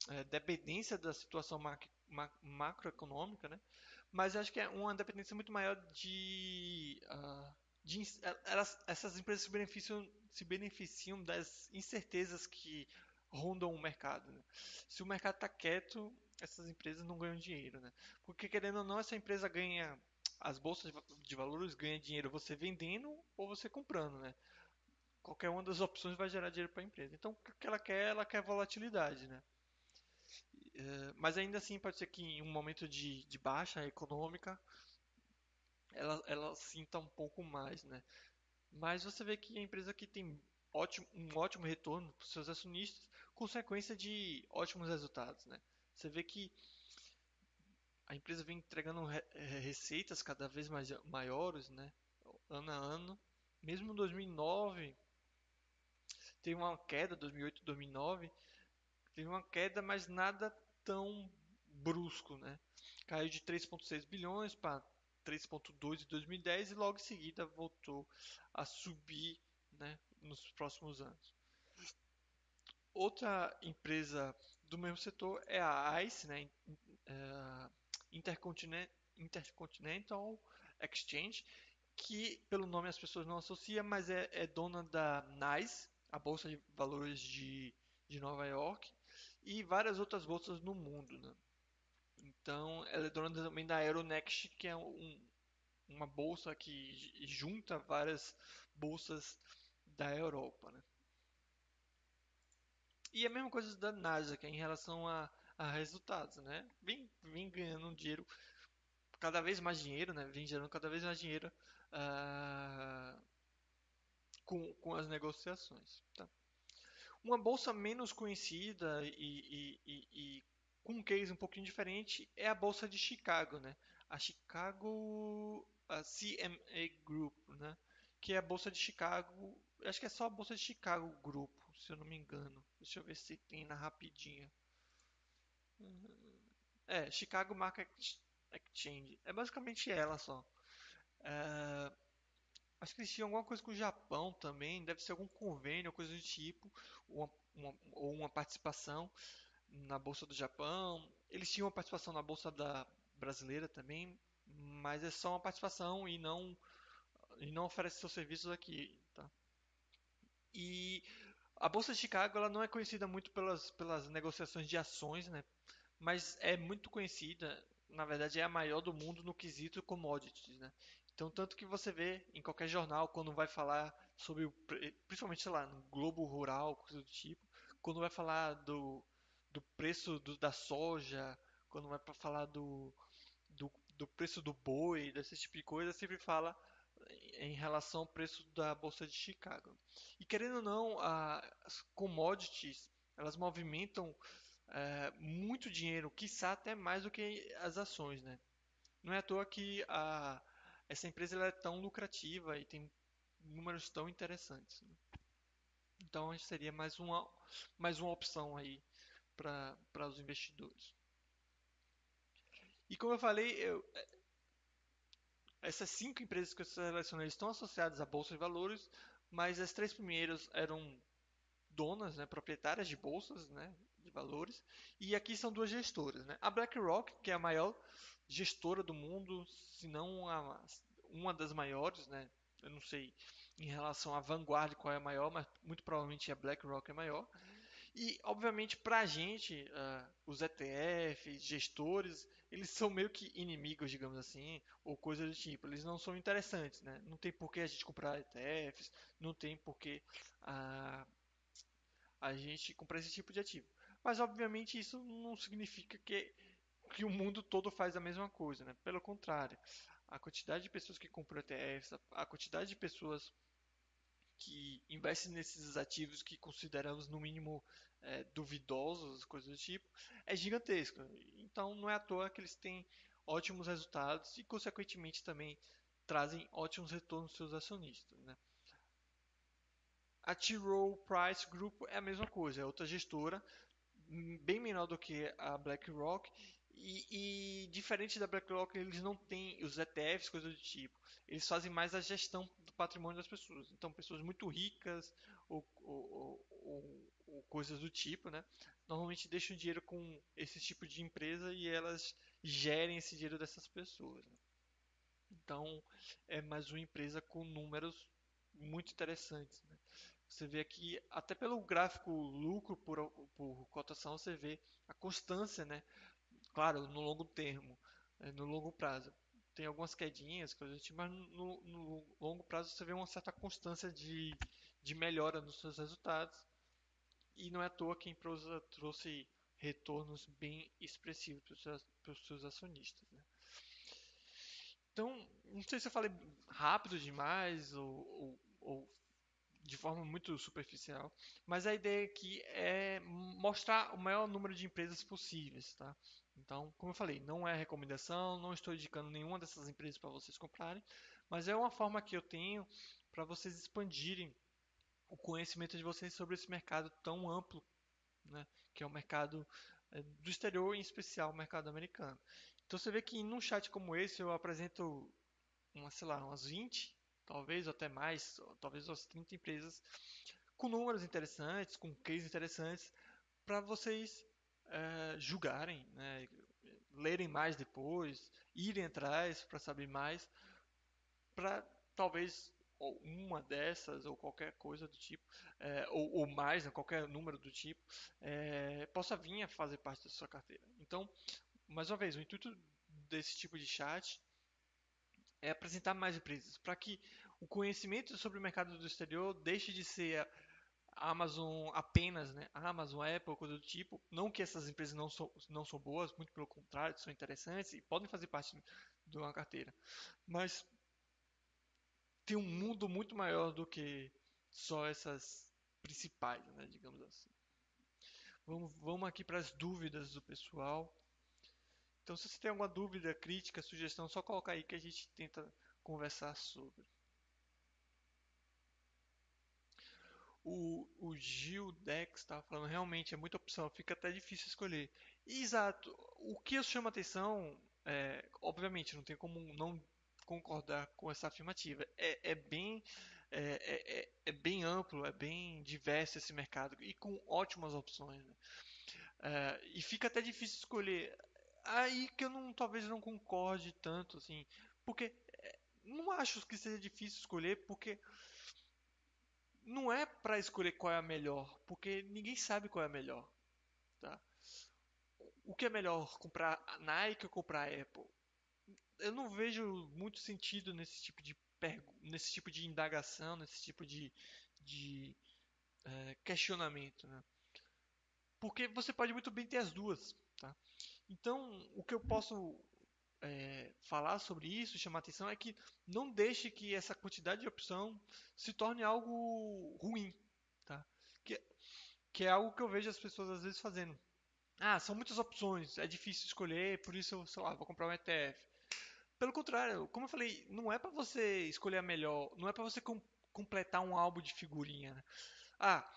uh, dependência da situação mac ma macroeconômica, né? Mas acho que é uma dependência muito maior de, uh, de elas, essas empresas se beneficiam se beneficiam das incertezas que rondam o mercado. Né? Se o mercado está quieto, essas empresas não ganham dinheiro, né? Porque querendo ou não, essa empresa ganha as bolsas de valores ganham dinheiro você vendendo ou você comprando, né? Qualquer uma das opções vai gerar dinheiro para a empresa. Então, o que ela quer, ela quer volatilidade, né? É, mas ainda assim, pode ser que em um momento de, de baixa econômica, ela, ela sinta um pouco mais, né? Mas você vê que a empresa que tem ótimo, um ótimo retorno para os seus acionistas, consequência de ótimos resultados, né? Você vê que a empresa vem entregando re eh, receitas cada vez mais maiores, né? Ano a ano. Mesmo em 2009 teve uma queda, 2008, 2009 teve uma queda, mas nada tão brusco, né? Caiu de 3,6 bilhões para 3,2 em 2010 e logo em seguida voltou a subir, né? Nos próximos anos. Outra empresa do mesmo setor é a ICE, né? É, Intercontinental Exchange, que pelo nome as pessoas não associam, mas é, é dona da NYSE, a bolsa de valores de, de Nova York, e várias outras bolsas no mundo. Né? Então, ela é dona também da Euronext, que é um, uma bolsa que junta várias bolsas da Europa. Né? E a mesma coisa da Nasdaq em relação a a resultados, né? Vem, ganhando dinheiro, cada vez mais dinheiro, né? Vem gerando cada vez mais dinheiro uh, com, com as negociações. Tá? Uma bolsa menos conhecida e, e, e, e, com um case um pouquinho diferente é a bolsa de Chicago, né? A Chicago a CMA Group, né? Que é a bolsa de Chicago, acho que é só a bolsa de Chicago Grupo, se eu não me engano. Deixa eu ver se tem na rapidinha. É, Chicago Market Exchange. É basicamente ela só. É, acho que eles tinham alguma coisa com o Japão também. Deve ser algum convênio, coisa do tipo. Uma, uma, ou uma participação na Bolsa do Japão. Eles tinham uma participação na Bolsa da brasileira também. Mas é só uma participação e não, e não oferece seus serviços aqui. Tá? E a Bolsa de Chicago ela não é conhecida muito pelas, pelas negociações de ações, né? Mas é muito conhecida, na verdade é a maior do mundo no quesito commodities, né? Então, tanto que você vê em qualquer jornal, quando vai falar sobre, o, principalmente, sei lá, no Globo Rural, coisa do tipo, quando vai falar do, do preço do, da soja, quando vai para falar do, do, do, preço do boi, desse tipo de coisa, sempre fala em relação ao preço da Bolsa de Chicago. E querendo ou não, as commodities, elas movimentam é, muito dinheiro, quiçá até mais do que as ações, né? Não é à toa que a, essa empresa ela é tão lucrativa e tem números tão interessantes. Né? Então seria mais uma, mais uma opção aí para os investidores. E como eu falei, eu, essas cinco empresas que eu selecionei estão associadas à Bolsa de Valores, mas as três primeiras eram donas, né, proprietárias de bolsas né, valores, e aqui são duas gestoras. Né? A BlackRock, que é a maior gestora do mundo, se não a, uma das maiores, né? eu não sei em relação à Vanguard qual é a maior, mas muito provavelmente a BlackRock é maior. E, obviamente, para a gente, uh, os ETFs, gestores, eles são meio que inimigos, digamos assim, ou coisa do tipo. Eles não são interessantes, né? Não tem por que a gente comprar ETFs, não tem por que a, a gente comprar esse tipo de ativo. Mas, obviamente, isso não significa que, que o mundo todo faz a mesma coisa, né? Pelo contrário, a quantidade de pessoas que compram ETFs, a quantidade de pessoas que investem nesses ativos que consideramos no mínimo é, duvidosos, coisas do tipo, é gigantesca. Então não é à toa que eles têm ótimos resultados e, consequentemente, também trazem ótimos retornos aos seus acionistas. Né? A T. Rowe Price Group é a mesma coisa, é outra gestora, bem menor do que a BlackRock e, e, diferente da BlackRock, eles não têm os ETFs, coisas do tipo. Eles fazem mais a gestão do patrimônio das pessoas. Então, pessoas muito ricas ou, ou, ou, ou coisas do tipo, né? Normalmente deixam dinheiro com esse tipo de empresa e elas gerem esse dinheiro dessas pessoas. Né? Então, é mais uma empresa com números muito interessantes. Né? Você vê aqui, até pelo gráfico lucro por, por cotação, você vê a constância, né? Claro, no longo termo, é, no longo prazo. Tem algumas quedinhas, mas no, no, longo prazo você vê uma certa constância de, de melhora nos seus resultados. E não é à toa que a empresa trouxe retornos bem expressivos para os seus, para os seus acionistas. Né? Então, não sei se eu falei rápido demais ou, ou, ou de forma muito superficial, mas a ideia aqui é mostrar o maior número de empresas possíveis, tá? Então, como eu falei, não é recomendação, não estou indicando nenhuma dessas empresas para vocês comprarem, mas é uma forma que eu tenho para vocês expandirem o conhecimento de vocês sobre esse mercado tão amplo, né? Que é o mercado é, do exterior, em especial o mercado americano. Então você vê que num chat como esse eu apresento uma, sei lá, umas 20 talvez até mais, talvez umas 30 empresas com números interessantes, com cases interessantes, para vocês é, julgarem, né, lerem mais depois, irem atrás para saber mais, para talvez uma dessas ou qualquer coisa do tipo, é, ou, ou, mais, né, qualquer número do tipo, é, possa vir a fazer parte da sua carteira. Então, mais uma vez, o intuito desse tipo de chat é apresentar mais empresas, para que o conhecimento sobre o mercado do exterior deixe de ser a Amazon apenas, né? A Amazon, a Apple, coisa do tipo. Não que essas empresas não são, não são boas, muito pelo contrário, são interessantes e podem fazer parte de uma carteira. Mas tem um mundo muito maior do que só essas principais, né? digamos assim. Vamos, vamos aqui para as dúvidas do pessoal. Então, se você tem alguma dúvida, crítica, sugestão, só coloca aí que a gente tenta conversar sobre. O, o Gil Dex estava falando, realmente é muita opção, fica até difícil escolher. Exato. O que eu chamo a atenção, é, obviamente, não tem como não concordar com essa afirmativa. É, é bem é, é, é, é bem amplo, é bem diverso esse mercado e com ótimas opções. Né? É, e fica até difícil escolher aí que eu não talvez não concorde tanto assim, porque é, não acho que seja difícil escolher, porque não é para escolher qual é a melhor, porque ninguém sabe qual é a melhor, tá? O que é melhor, comprar Nike ou comprar Apple? Eu não vejo muito sentido nesse tipo de nesse tipo de indagação, nesse tipo de, de é, questionamento, né? Porque você pode muito bem ter as duas? Então, o que eu posso é, falar sobre isso, chamar atenção, é que não deixe que essa quantidade de opção se torne algo ruim, tá? Que, que é algo que eu vejo as pessoas às vezes fazendo. Ah, são muitas opções, é difícil escolher, por isso, sei lá, vou comprar um ETF. Pelo contrário, como eu falei, não é para você escolher a melhor, não é para você com, completar um álbum de figurinha. Né? Ah,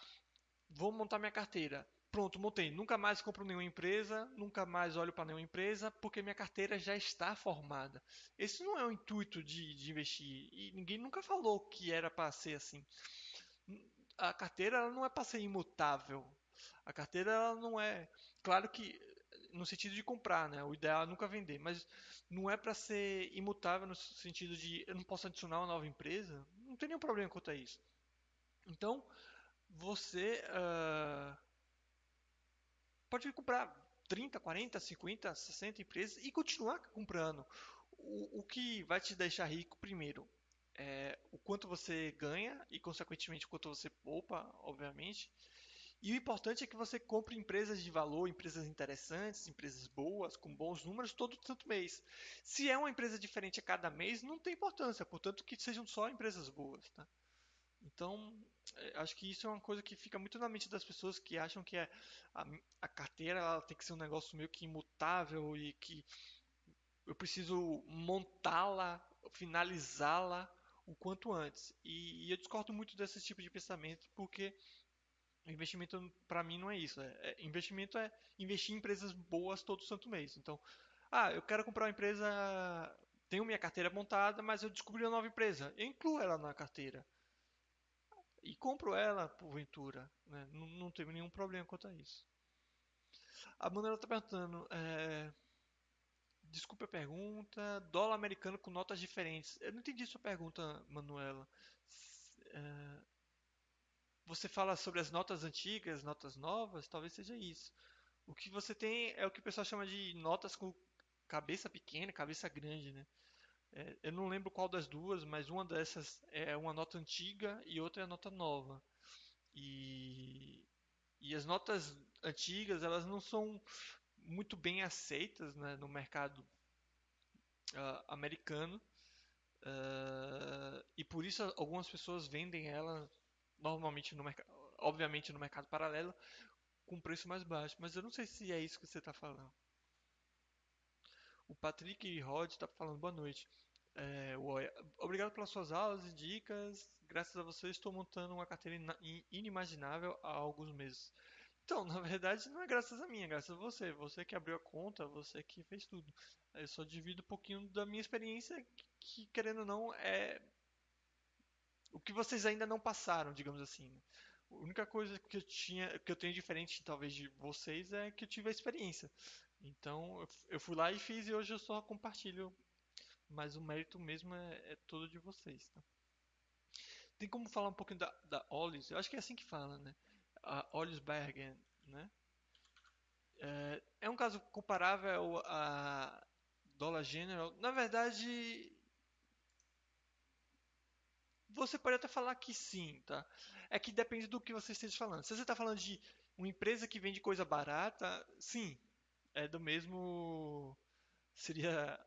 vou montar minha carteira. Pronto, montei. Nunca mais compro nenhuma empresa, nunca mais olho para nenhuma empresa, porque minha carteira já está formada. Esse não é o intuito de, de investir. E ninguém nunca falou que era para ser assim. A carteira não é para ser imutável. A carteira não é. Claro que no sentido de comprar, né? O ideal é nunca vender, mas não é para ser imutável no sentido de eu não posso adicionar uma nova empresa. Não tem nenhum problema quanto a isso. Então, você uh, pode comprar 30, 40, 50, 60 empresas e continuar comprando. O, o que vai te deixar rico, primeiro, é o quanto você ganha e, consequentemente, o quanto você poupa, obviamente. E o importante é que você compre empresas de valor, empresas interessantes, empresas boas, com bons números todo santo mês. Se é uma empresa diferente a cada mês, não tem importância, portanto que sejam só empresas boas. Tá? Então, acho que isso é uma coisa que fica muito na mente das pessoas que acham que é a, a carteira ela tem que ser um negócio meio que imutável e que eu preciso montá-la, finalizá-la o quanto antes. E, e, eu discordo muito desse tipo de pensamento porque investimento para mim não é isso. É, é, investimento é investir em empresas boas todo santo mês. Então, ah, eu quero comprar uma empresa, tenho minha carteira montada, mas eu descobri uma nova empresa. Eu incluo ela na carteira e compro ela porventura. Né? Não, não teve nenhum problema quanto a isso. A Manuela está perguntando. É... Desculpe a pergunta. Dólar americano com notas diferentes. Eu não entendi sua pergunta, Manuela. É... Você fala sobre as notas antigas, notas novas? Talvez seja isso. O que você tem é o que o pessoal chama de notas com cabeça pequena, cabeça grande, né? É, eu não lembro qual das duas, mas uma dessas é uma nota antiga e outra é a nota nova. E, e as notas antigas elas não são muito bem aceitas né, no mercado uh, americano uh, e por isso algumas pessoas vendem ela normalmente no mercado, obviamente no mercado paralelo com preço mais baixo. Mas eu não sei se é isso que você está falando. O Patrick Rod está falando boa noite. É, obrigado pelas suas aulas e dicas. Graças a você estou montando uma carteira inimaginável há alguns meses. Então, na verdade, não é graças a mim, é graças a você. Você que abriu a conta, você que fez tudo. Eu só divido um pouquinho da minha experiência, que querendo ou não, é o que vocês ainda não passaram, digamos assim. A única coisa que eu tinha, que eu tenho diferente talvez de vocês é que eu tive a experiência. Então eu fui lá e fiz e hoje eu só compartilho. Mas o mérito mesmo é, é todo de vocês. Tá? Tem como falar um pouquinho da, da Ollis? Eu acho que é assim que fala, né? A Ollis Bergen, né? É, é um caso comparável a Dollar General. Na verdade, você pode até falar que sim, tá? É que depende do que você esteja falando. Se você está falando de uma empresa que vende coisa barata, sim, é do mesmo. Seria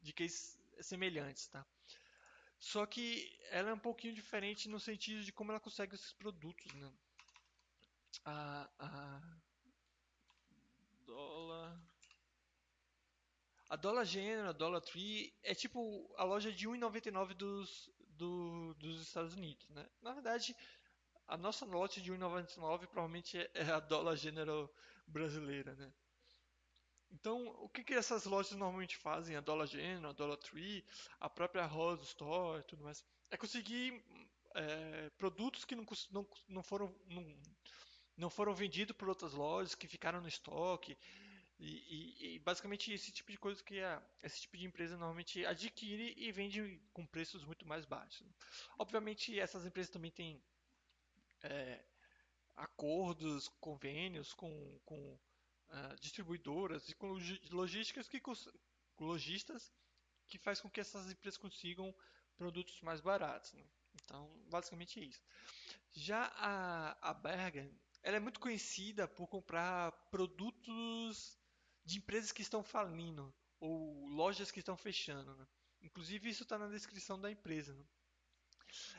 de case semelhantes, tá? Só que ela é um pouquinho diferente no sentido de como ela consegue esses produtos, né? A, a dólar a Dollar General, a Dollar Tree é tipo a loja de 1,99 dos, do, dos Estados Unidos, né? Na verdade, a nossa lote de 1,99 provavelmente é a Dollar General brasileira, né? Então, o que, que essas lojas normalmente fazem? A Dollar General, a Dollar Tree, a própria Rose Store e tudo mais. É conseguir é, produtos que não, não, não, foram, não, não foram vendidos por outras lojas, que ficaram no estoque. E, e, e, basicamente esse tipo de coisa que a, esse tipo de empresa normalmente adquire e vende com preços muito mais baixos. Obviamente essas empresas também têm é, acordos, convênios com, com uh, distribuidoras e com logísticas que lojistas que faz com que essas empresas consigam produtos mais baratos. Né? Então, basicamente é isso. Já a, a Bergen, ela é muito conhecida por comprar produtos de empresas que estão falindo ou lojas que estão fechando. Né? Inclusive, isso está na descrição da empresa. Né?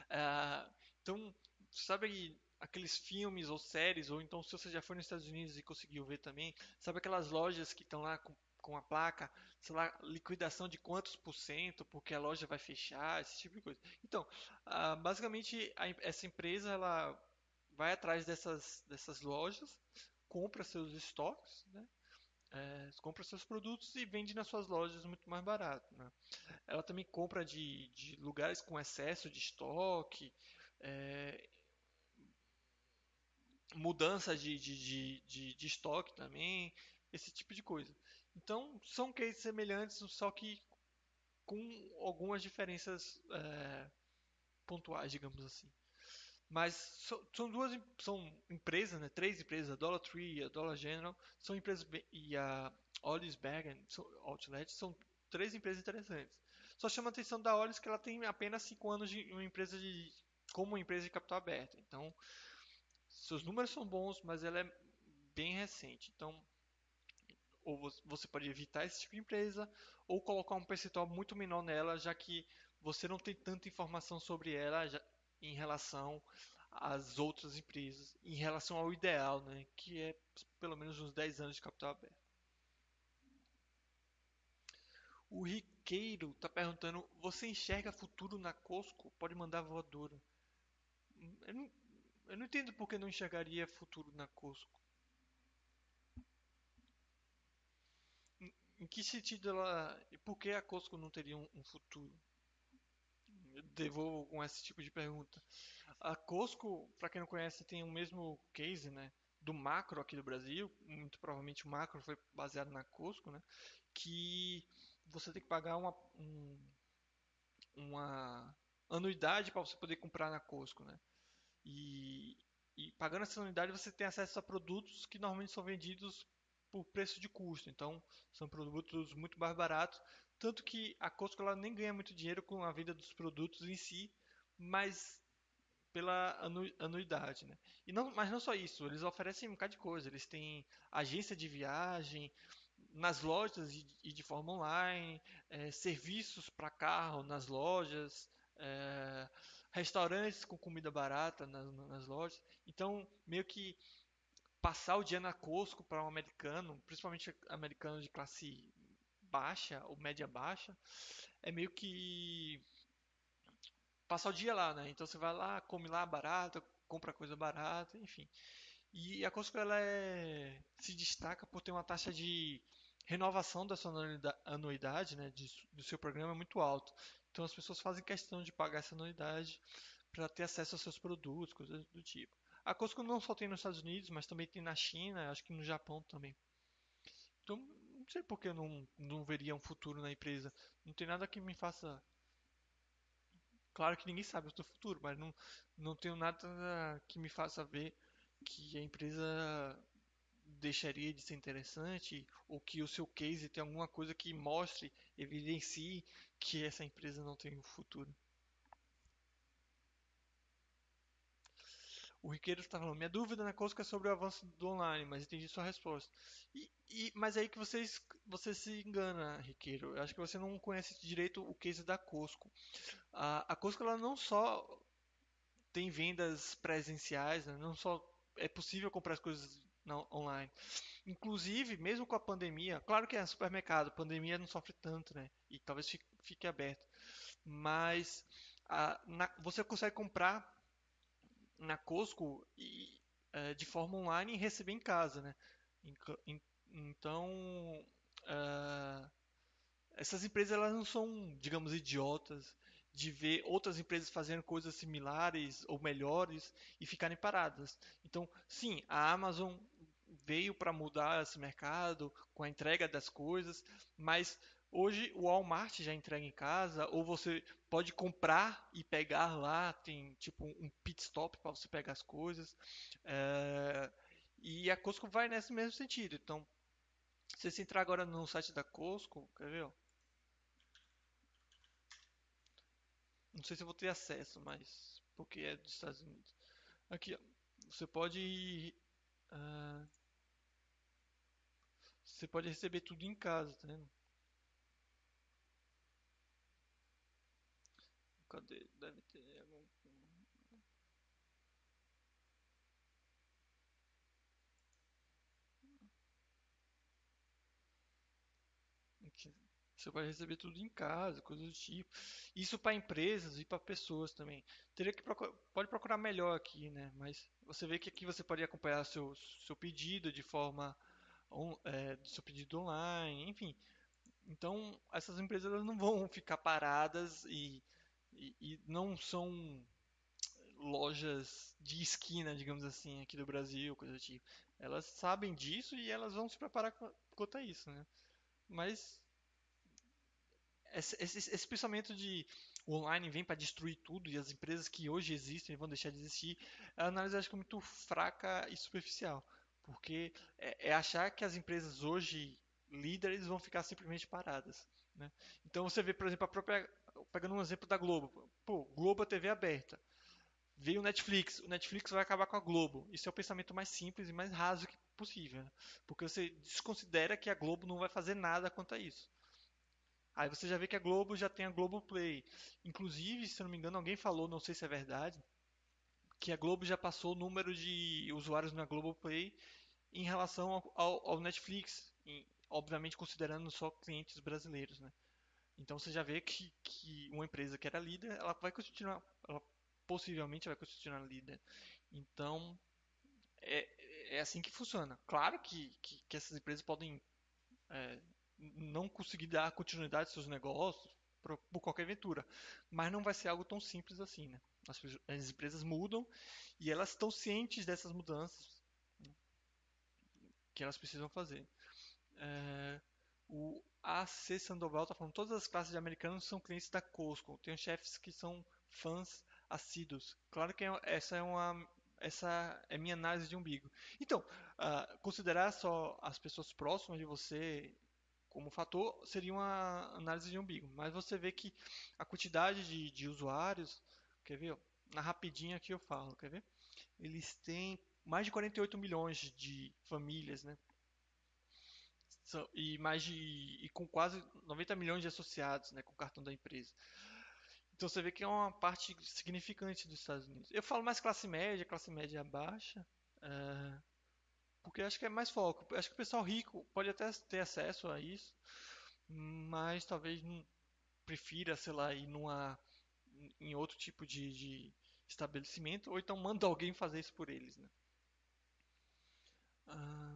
Uh, então, sabe aqueles filmes ou séries, ou então se você já foi nos Estados Unidos e conseguiu ver também, sabe aquelas lojas que estão lá com, com a placa, sei lá, liquidação de quantos por cento, porque a loja vai fechar, esse tipo de coisa. Então, ah, basicamente, a, essa empresa ela vai atrás dessas, dessas lojas, compra seus estoques, né? É, compra seus produtos e vende nas suas lojas muito mais barato. Né? Ela também compra de, de lugares com excesso de estoque, é, mudança de, de, de, de, estoque também, esse tipo de coisa. Então, são cases semelhantes, só que com algumas diferenças é, pontuais, digamos assim. Mas são duas são empresas, né? três empresas, a Dollar Tree a Dollar General, são empresas e a Ollisbergen Outlet são três empresas interessantes. Só chama a atenção da Ollis que ela tem apenas cinco anos de uma empresa de como uma empresa de capital aberto. Então, seus números são bons, mas ela é bem recente. Então, ou você pode evitar esse tipo de empresa, ou colocar um percentual muito menor nela, já que você não tem tanta informação sobre ela já, em relação às outras empresas, em relação ao ideal, né, que é pelo menos uns 10 anos de capital aberto. O Riqueiro está perguntando: você enxerga futuro na Costco? Pode mandar voadora. Eu não, eu não entendo por que não enxergaria futuro na Costco. Em, que sentido ela. E por que a Costco não teria um, um futuro? Eu devolvo com esse tipo de pergunta. A Costco, para quem não conhece, tem o mesmo case, né? Do macro aqui do Brasil. Muito provavelmente o macro foi baseado na Costco, né? Que você tem que pagar uma, um, uma anuidade para você poder comprar na Costco, né? E, e pagando essa unidade você tem acesso a produtos que normalmente são vendidos por preço de custo. Então, são produtos muito mais baratos. Tanto que a Costco ela nem ganha muito dinheiro com a venda dos produtos em si, mas pela anu anuidade. Né? E não, mas não só isso, eles oferecem um bocado de coisa. Eles têm agência de viagem nas lojas e, e de forma online, é, serviços para carro nas lojas. É, restaurantes com comida barata nas, nas lojas. Então, meio que passar o dia na Costco para um americano, principalmente americano de classe baixa ou média baixa, é meio que passar o dia lá, né? Então você vai lá, come lá barato, compra coisa barata, enfim. E a Costco ela é, se destaca por ter uma taxa de renovação da sua anuidade, né, de, do seu programa muito alto. Então as pessoas fazem questão de pagar essa anuidade para ter acesso aos seus produtos, coisas do tipo. A Costco não só tem nos Estados Unidos, mas também tem na China, acho que no Japão também. Então, não sei por que eu não, não veria um futuro na empresa. Não tem nada que me faça. Claro que ninguém sabe o futuro, mas não, não tenho nada que me faça ver que a empresa deixaria de ser interessante ou que o seu case tem alguma coisa que mostre, evidencie que essa empresa não tem um futuro. O Riqueiro está falando, minha dúvida na Costco é sobre o avanço do online, mas entendi sua resposta. E, e, mas é aí que vocês, você se engana, Riqueiro. Eu acho que você não conhece direito o case da Costco. A, a Costco ela não só tem vendas presenciais, né? não só é possível comprar as coisas não, online. Inclusive, mesmo com a pandemia, claro que é supermercado, pandemia não sofre tanto, né? E talvez fique, fique aberto. Mas a, na, você consegue comprar na Costco e, é, de forma online e receber em casa, né? Então, uh, essas empresas elas não são, digamos, idiotas de ver outras empresas fazendo coisas similares ou melhores e ficarem paradas. Então, sim, a Amazon veio para mudar esse mercado com a entrega das coisas, mas hoje o Walmart já entrega em casa, ou você pode comprar e pegar lá, tem tipo um pit stop para você pegar as coisas. É... E a Costco vai nesse mesmo sentido. Então, se você entrar agora no site da Costco, quer ver? Ó? Não sei se eu vou ter acesso, mas porque é dos Estados Unidos. Aqui, ó, você pode uh, você pode receber tudo em casa, tá vendo? Cadê? Deve ter algum. Você pode receber tudo em casa, coisas do tipo. Isso para empresas e para pessoas também. Teria que procurar, pode procurar melhor aqui, né? Mas você vê que aqui você pode acompanhar seu, seu pedido de forma on, é, seu pedido online, enfim. Então essas empresas não vão ficar paradas e, e, e não são lojas de esquina, digamos assim, aqui do Brasil, coisa do tipo. Elas sabem disso e elas vão se preparar quanto a isso, né? Mas esse, esse, esse pensamento de o online vem para destruir tudo e as empresas que hoje existem vão deixar de existir, é uma análise acho que é muito fraca e superficial. Porque é, é achar que as empresas hoje líderes vão ficar simplesmente paradas. Né? Então você vê, por exemplo, a própria. Pegando um exemplo da Globo. Pô, Globo é TV aberta. Veio o Netflix. O Netflix vai acabar com a Globo. Isso é o pensamento mais simples e mais raso que possível. Né? Porque você desconsidera que a Globo não vai fazer nada quanto a isso. Aí você já vê que a Globo já tem a Globo Play. Inclusive, se eu não me engano, alguém falou, não sei se é verdade, que a Globo já passou o número de usuários na Globo Play em relação ao, ao, ao Netflix, em, obviamente considerando só clientes brasileiros, né? Então você já vê que, que uma empresa que era líder, ela vai continuar, ela possivelmente vai continuar líder. Então é, é assim que funciona. Claro que, que, que essas empresas podem é, não conseguir dar continuidade aos seus negócios por, por qualquer aventura. Mas não vai ser algo tão simples assim, né? As, as empresas mudam e elas estão cientes dessas mudanças? Que elas precisam fazer. É, o AC Sandoval está falando todas as classes de americanos são clientes da Costco. Tem chefes que são fãs assíduos. Claro que é, essa é uma essa é minha análise de umbigo. Então, uh, considerar só as pessoas próximas de você como fator seria uma análise de umbigo. Mas você vê que a quantidade de, de usuários, quer ver? Na rapidinha aqui eu falo, quer ver? Eles têm mais de 48 milhões de famílias, né? E mais de e com quase 90 milhões de associados, né, com o cartão da empresa. Então você vê que é uma parte significante dos Estados Unidos. Eu falo mais classe média, classe média baixa. Uh, porque acho que é mais foco. Acho que o pessoal rico pode até ter acesso a isso, mas talvez não prefira, sei lá, ir numa, em outro tipo de, de estabelecimento, ou então manda alguém fazer isso por eles, né? Ah,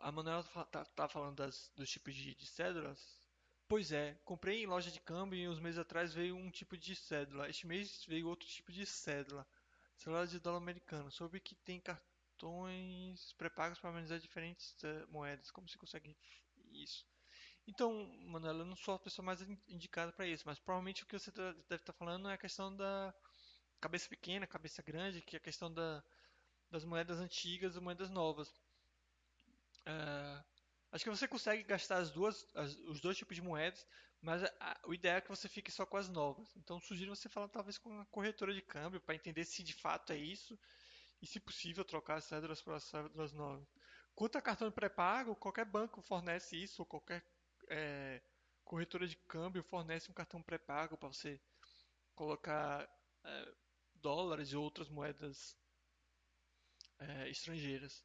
a Manuela tá, tá falando das, dos tipos de, de cédulas. Pois é, comprei em loja de câmbio e uns meses atrás veio um tipo de cédula. Este mês veio outro tipo de cédula. Celular de dólar americano. Soube que tem cartões pré-pagos para analisar diferentes uh, moedas. Como se consegue isso? Então, Manuela, eu não sou a pessoa mais indicada para isso, mas provavelmente o que você deve estar falando é a questão da cabeça pequena, cabeça grande, que é a questão da, das moedas antigas e moedas novas. Uh, acho que você consegue gastar as duas, as, os dois tipos de moedas, mas a, o ideal é que você fique só com as novas. Então sugiro você falar talvez com uma corretora de câmbio para entender se de fato é isso e se possível trocar as cédulas para as cédulas novas. Quanto a cartão pré-pago, qualquer banco fornece isso, ou qualquer é, corretora de câmbio fornece um cartão pré-pago para você colocar é, dólares e outras moedas é, estrangeiras.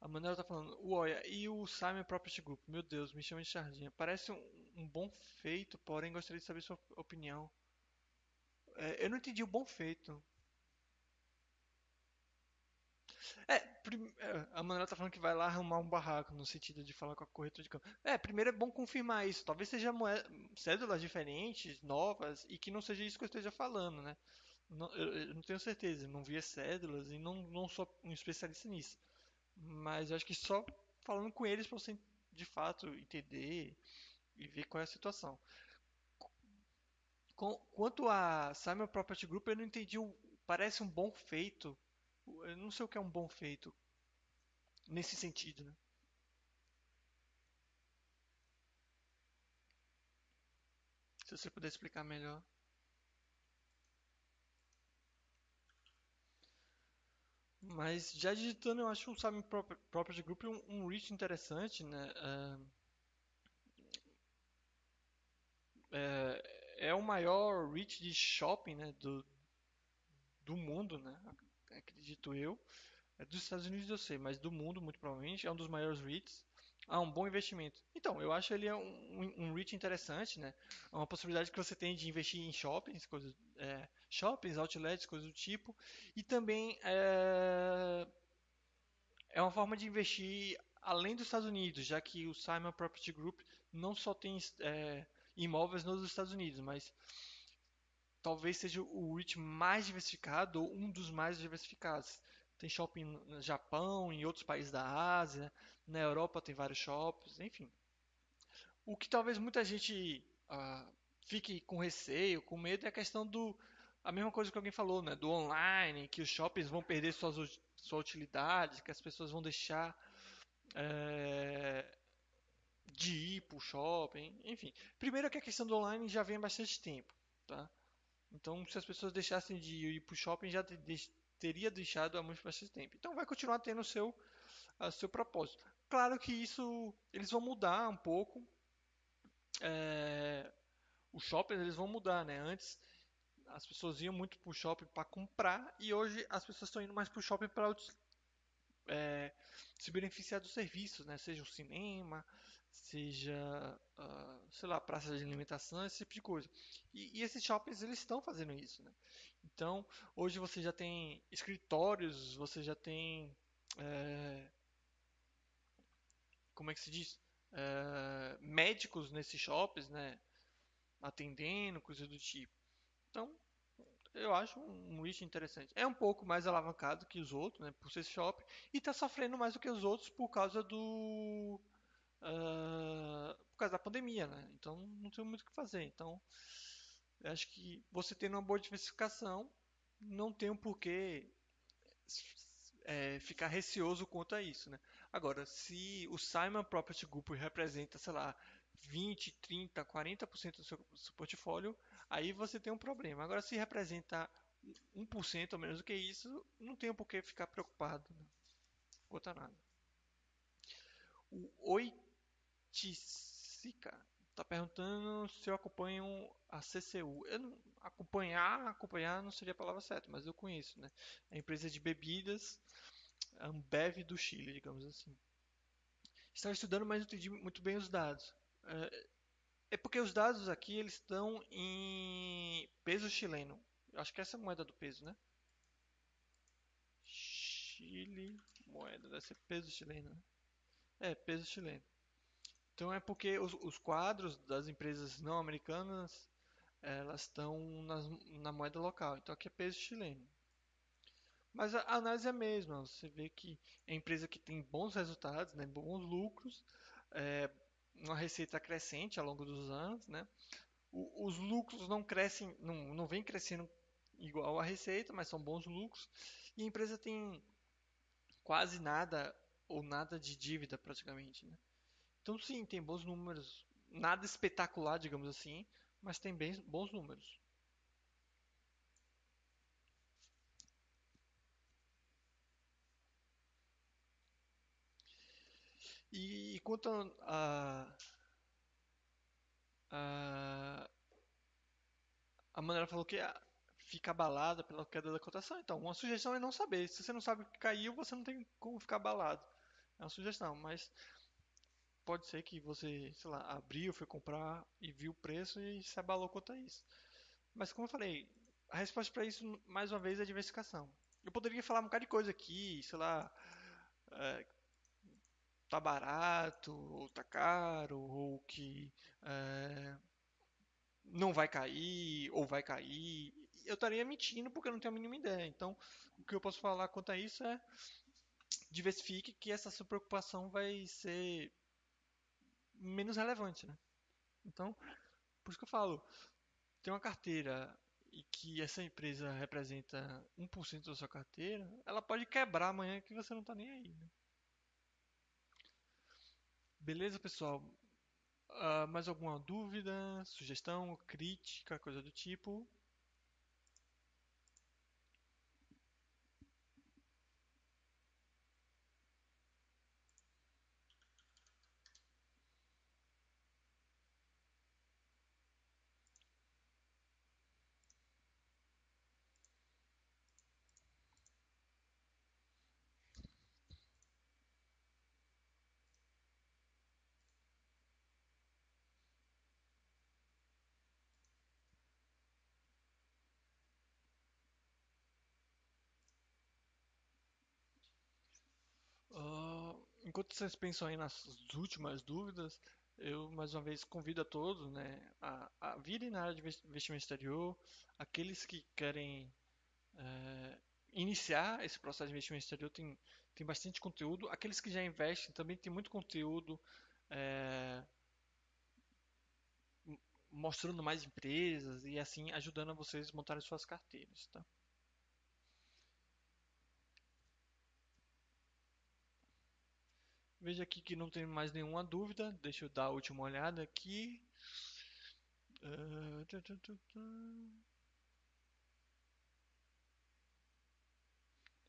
A Manuela tá falando, Uoia, e o Simon Property Group? Meu Deus, me chama de Chardinha. Parece um, um bom feito, porém gostaria de saber sua opinião. É, eu não entendi o bom feito. É, é, a Manuela tá falando que vai lá arrumar um barraco, no sentido de falar com a corretora de câmbio. É, primeiro é bom confirmar isso. Talvez seja moeda, cédulas diferentes, novas, e que não seja isso que eu esteja falando, né? Não, eu, eu, não tenho certeza, não vi as cédulas e não, não sou um especialista nisso. Mas eu acho que só falando com eles para você de fato entender e ver qual é a situação. Quanto a Simon Property Group, eu não entendi. O, parece um bom feito. Eu não sei o que é um bom feito nesse sentido, né? Se você puder explicar melhor. Mas já digitando, eu acho o Sabe Property Group um, um reach interessante, né? É, é, o maior reach de shopping né, do, do mundo, né? Acredito eu. É dos Estados Unidos eu sei, mas do mundo, muito provavelmente, é um dos maiores REITs. Ah, um bom investimento. Então, eu acho ele é um, um, um REIT interessante, né? É uma possibilidade que você tem de investir em shoppings, coisas, é, shoppings, outlets, coisas do tipo. E também é, é uma forma de investir além dos Estados Unidos, já que o Simon Property Group não só tem é, imóveis nos Estados Unidos, mas talvez seja o REIT mais diversificado ou um dos mais diversificados. Tem shopping no Japão, em outros países da Ásia, na Europa tem vários shoppings, enfim. O que talvez muita gente ah, fique com receio, com medo, é a questão do. A mesma coisa que alguém falou, né? Do online, que os shoppings vão perder suas, sua utilidade, que as pessoas vão deixar é, de ir para o shopping, enfim. Primeiro que a questão do online já vem há bastante tempo, tá? Então, se as pessoas deixassem de ir para o shopping, já teria deixado há muito bastante tempo. Então, vai continuar tendo o seu, seu propósito. Claro que isso, eles vão mudar um pouco. É, os shoppings, eles vão mudar, né? Antes, as pessoas iam muito para o shopping para comprar e hoje as pessoas estão indo mais para o shopping para é, se beneficiar dos serviços, né? Seja o cinema, seja, uh, sei lá, praça de alimentação, esse tipo de coisa. E, e, esses shoppings eles estão fazendo isso, né? Então, hoje você já tem escritórios, você já tem, é, como é que se diz, é, médicos nesses shoppings, né? Atendendo, coisa do tipo. Então, eu acho um nicho interessante. É um pouco mais alavancado que os outros, né, por ser shopping, e está sofrendo mais do que os outros por causa do uh, por causa da pandemia, né? Então não tem muito o que fazer. Então acho que você tendo uma boa diversificação, não tem um porquê é, ficar receoso quanto a isso, né? Agora, se o Simon Property Group representa, sei lá, 20, 30, 40% do seu, do seu portfólio, aí você tem um problema. Agora, se representa 1% ou menos do que isso, não tem por que ficar preocupado né? quanto a nada. O Oiticica está perguntando se eu acompanho a CCU. Eu não, acompanhar, acompanhar não seria a palavra certa, mas eu conheço, né? A empresa de bebidas Ambev do Chile, digamos assim. Estava estudando, mas não entendi muito bem os dados. É, é porque os dados aqui eles estão em peso chileno. Acho que essa é a moeda do peso, né? Chile, moeda, deve ser peso chileno. Né? É, peso chileno. Então é porque os, os quadros das empresas não americanas elas estão nas, na moeda local. Então aqui é peso chileno. Mas a análise é a mesma. Você vê que a empresa que tem bons resultados, né, bons lucros, é, uma receita crescente ao longo dos anos, né? O, os lucros não crescem, não, não vem crescendo igual a receita, mas são bons lucros. E a empresa tem quase nada ou nada de dívida praticamente, né? Então sim, tem bons números, nada espetacular, digamos assim, mas tem bem, bons números. E, e quanto a, a, a Manela falou que fica abalada pela queda da cotação. Então, uma sugestão é não saber. Se você não sabe que caiu, você não tem como ficar abalado. É uma sugestão, mas pode ser que você, sei lá, abriu, foi comprar e viu o preço e se abalou quanto a isso. Mas como eu falei, a resposta para isso, mais uma vez, é diversificação. Eu poderia falar um bocado de coisa aqui, sei lá, é, tá barato, ou tá caro, ou que é, não vai cair, ou vai cair. Eu estaria mentindo porque eu não tenho a mínima ideia. Então, o que eu posso falar quanto a isso é diversifique que essa sua preocupação vai ser menos relevante, né? Então, por isso que eu falo, tem uma carteira e que essa empresa representa 1% da sua carteira, ela pode quebrar amanhã que você não está nem aí, né? Beleza, pessoal? Uh, mais alguma dúvida, sugestão, crítica, coisa do tipo? Enquanto vocês pensam aí nas últimas dúvidas, eu mais uma vez convido a todos, né, a, a virem na área de investimento exterior, aqueles que querem é, iniciar esse processo de investimento exterior tem, tem bastante conteúdo, aqueles que já investem também tem muito conteúdo é, mostrando mais empresas e assim ajudando a vocês a montarem suas carteiras, tá? Veja aqui que não tem mais nenhuma dúvida. Deixa eu dar a última olhada aqui. Uh,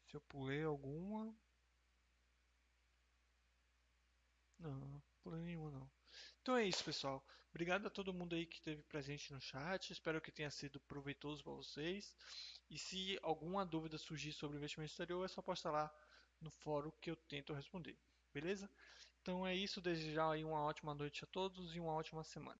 Se eu pulei alguma. Não, pulei nenhuma não. Então é isso, pessoal. Obrigado a todo mundo aí que esteve presente no chat. Espero que tenha sido proveitoso para vocês. E se alguma dúvida surgir sobre investimento exterior, é só postar lá no fórum que eu tento responder. Beleza? Então é isso, desejar aí uma ótima noite a todos e uma ótima semana.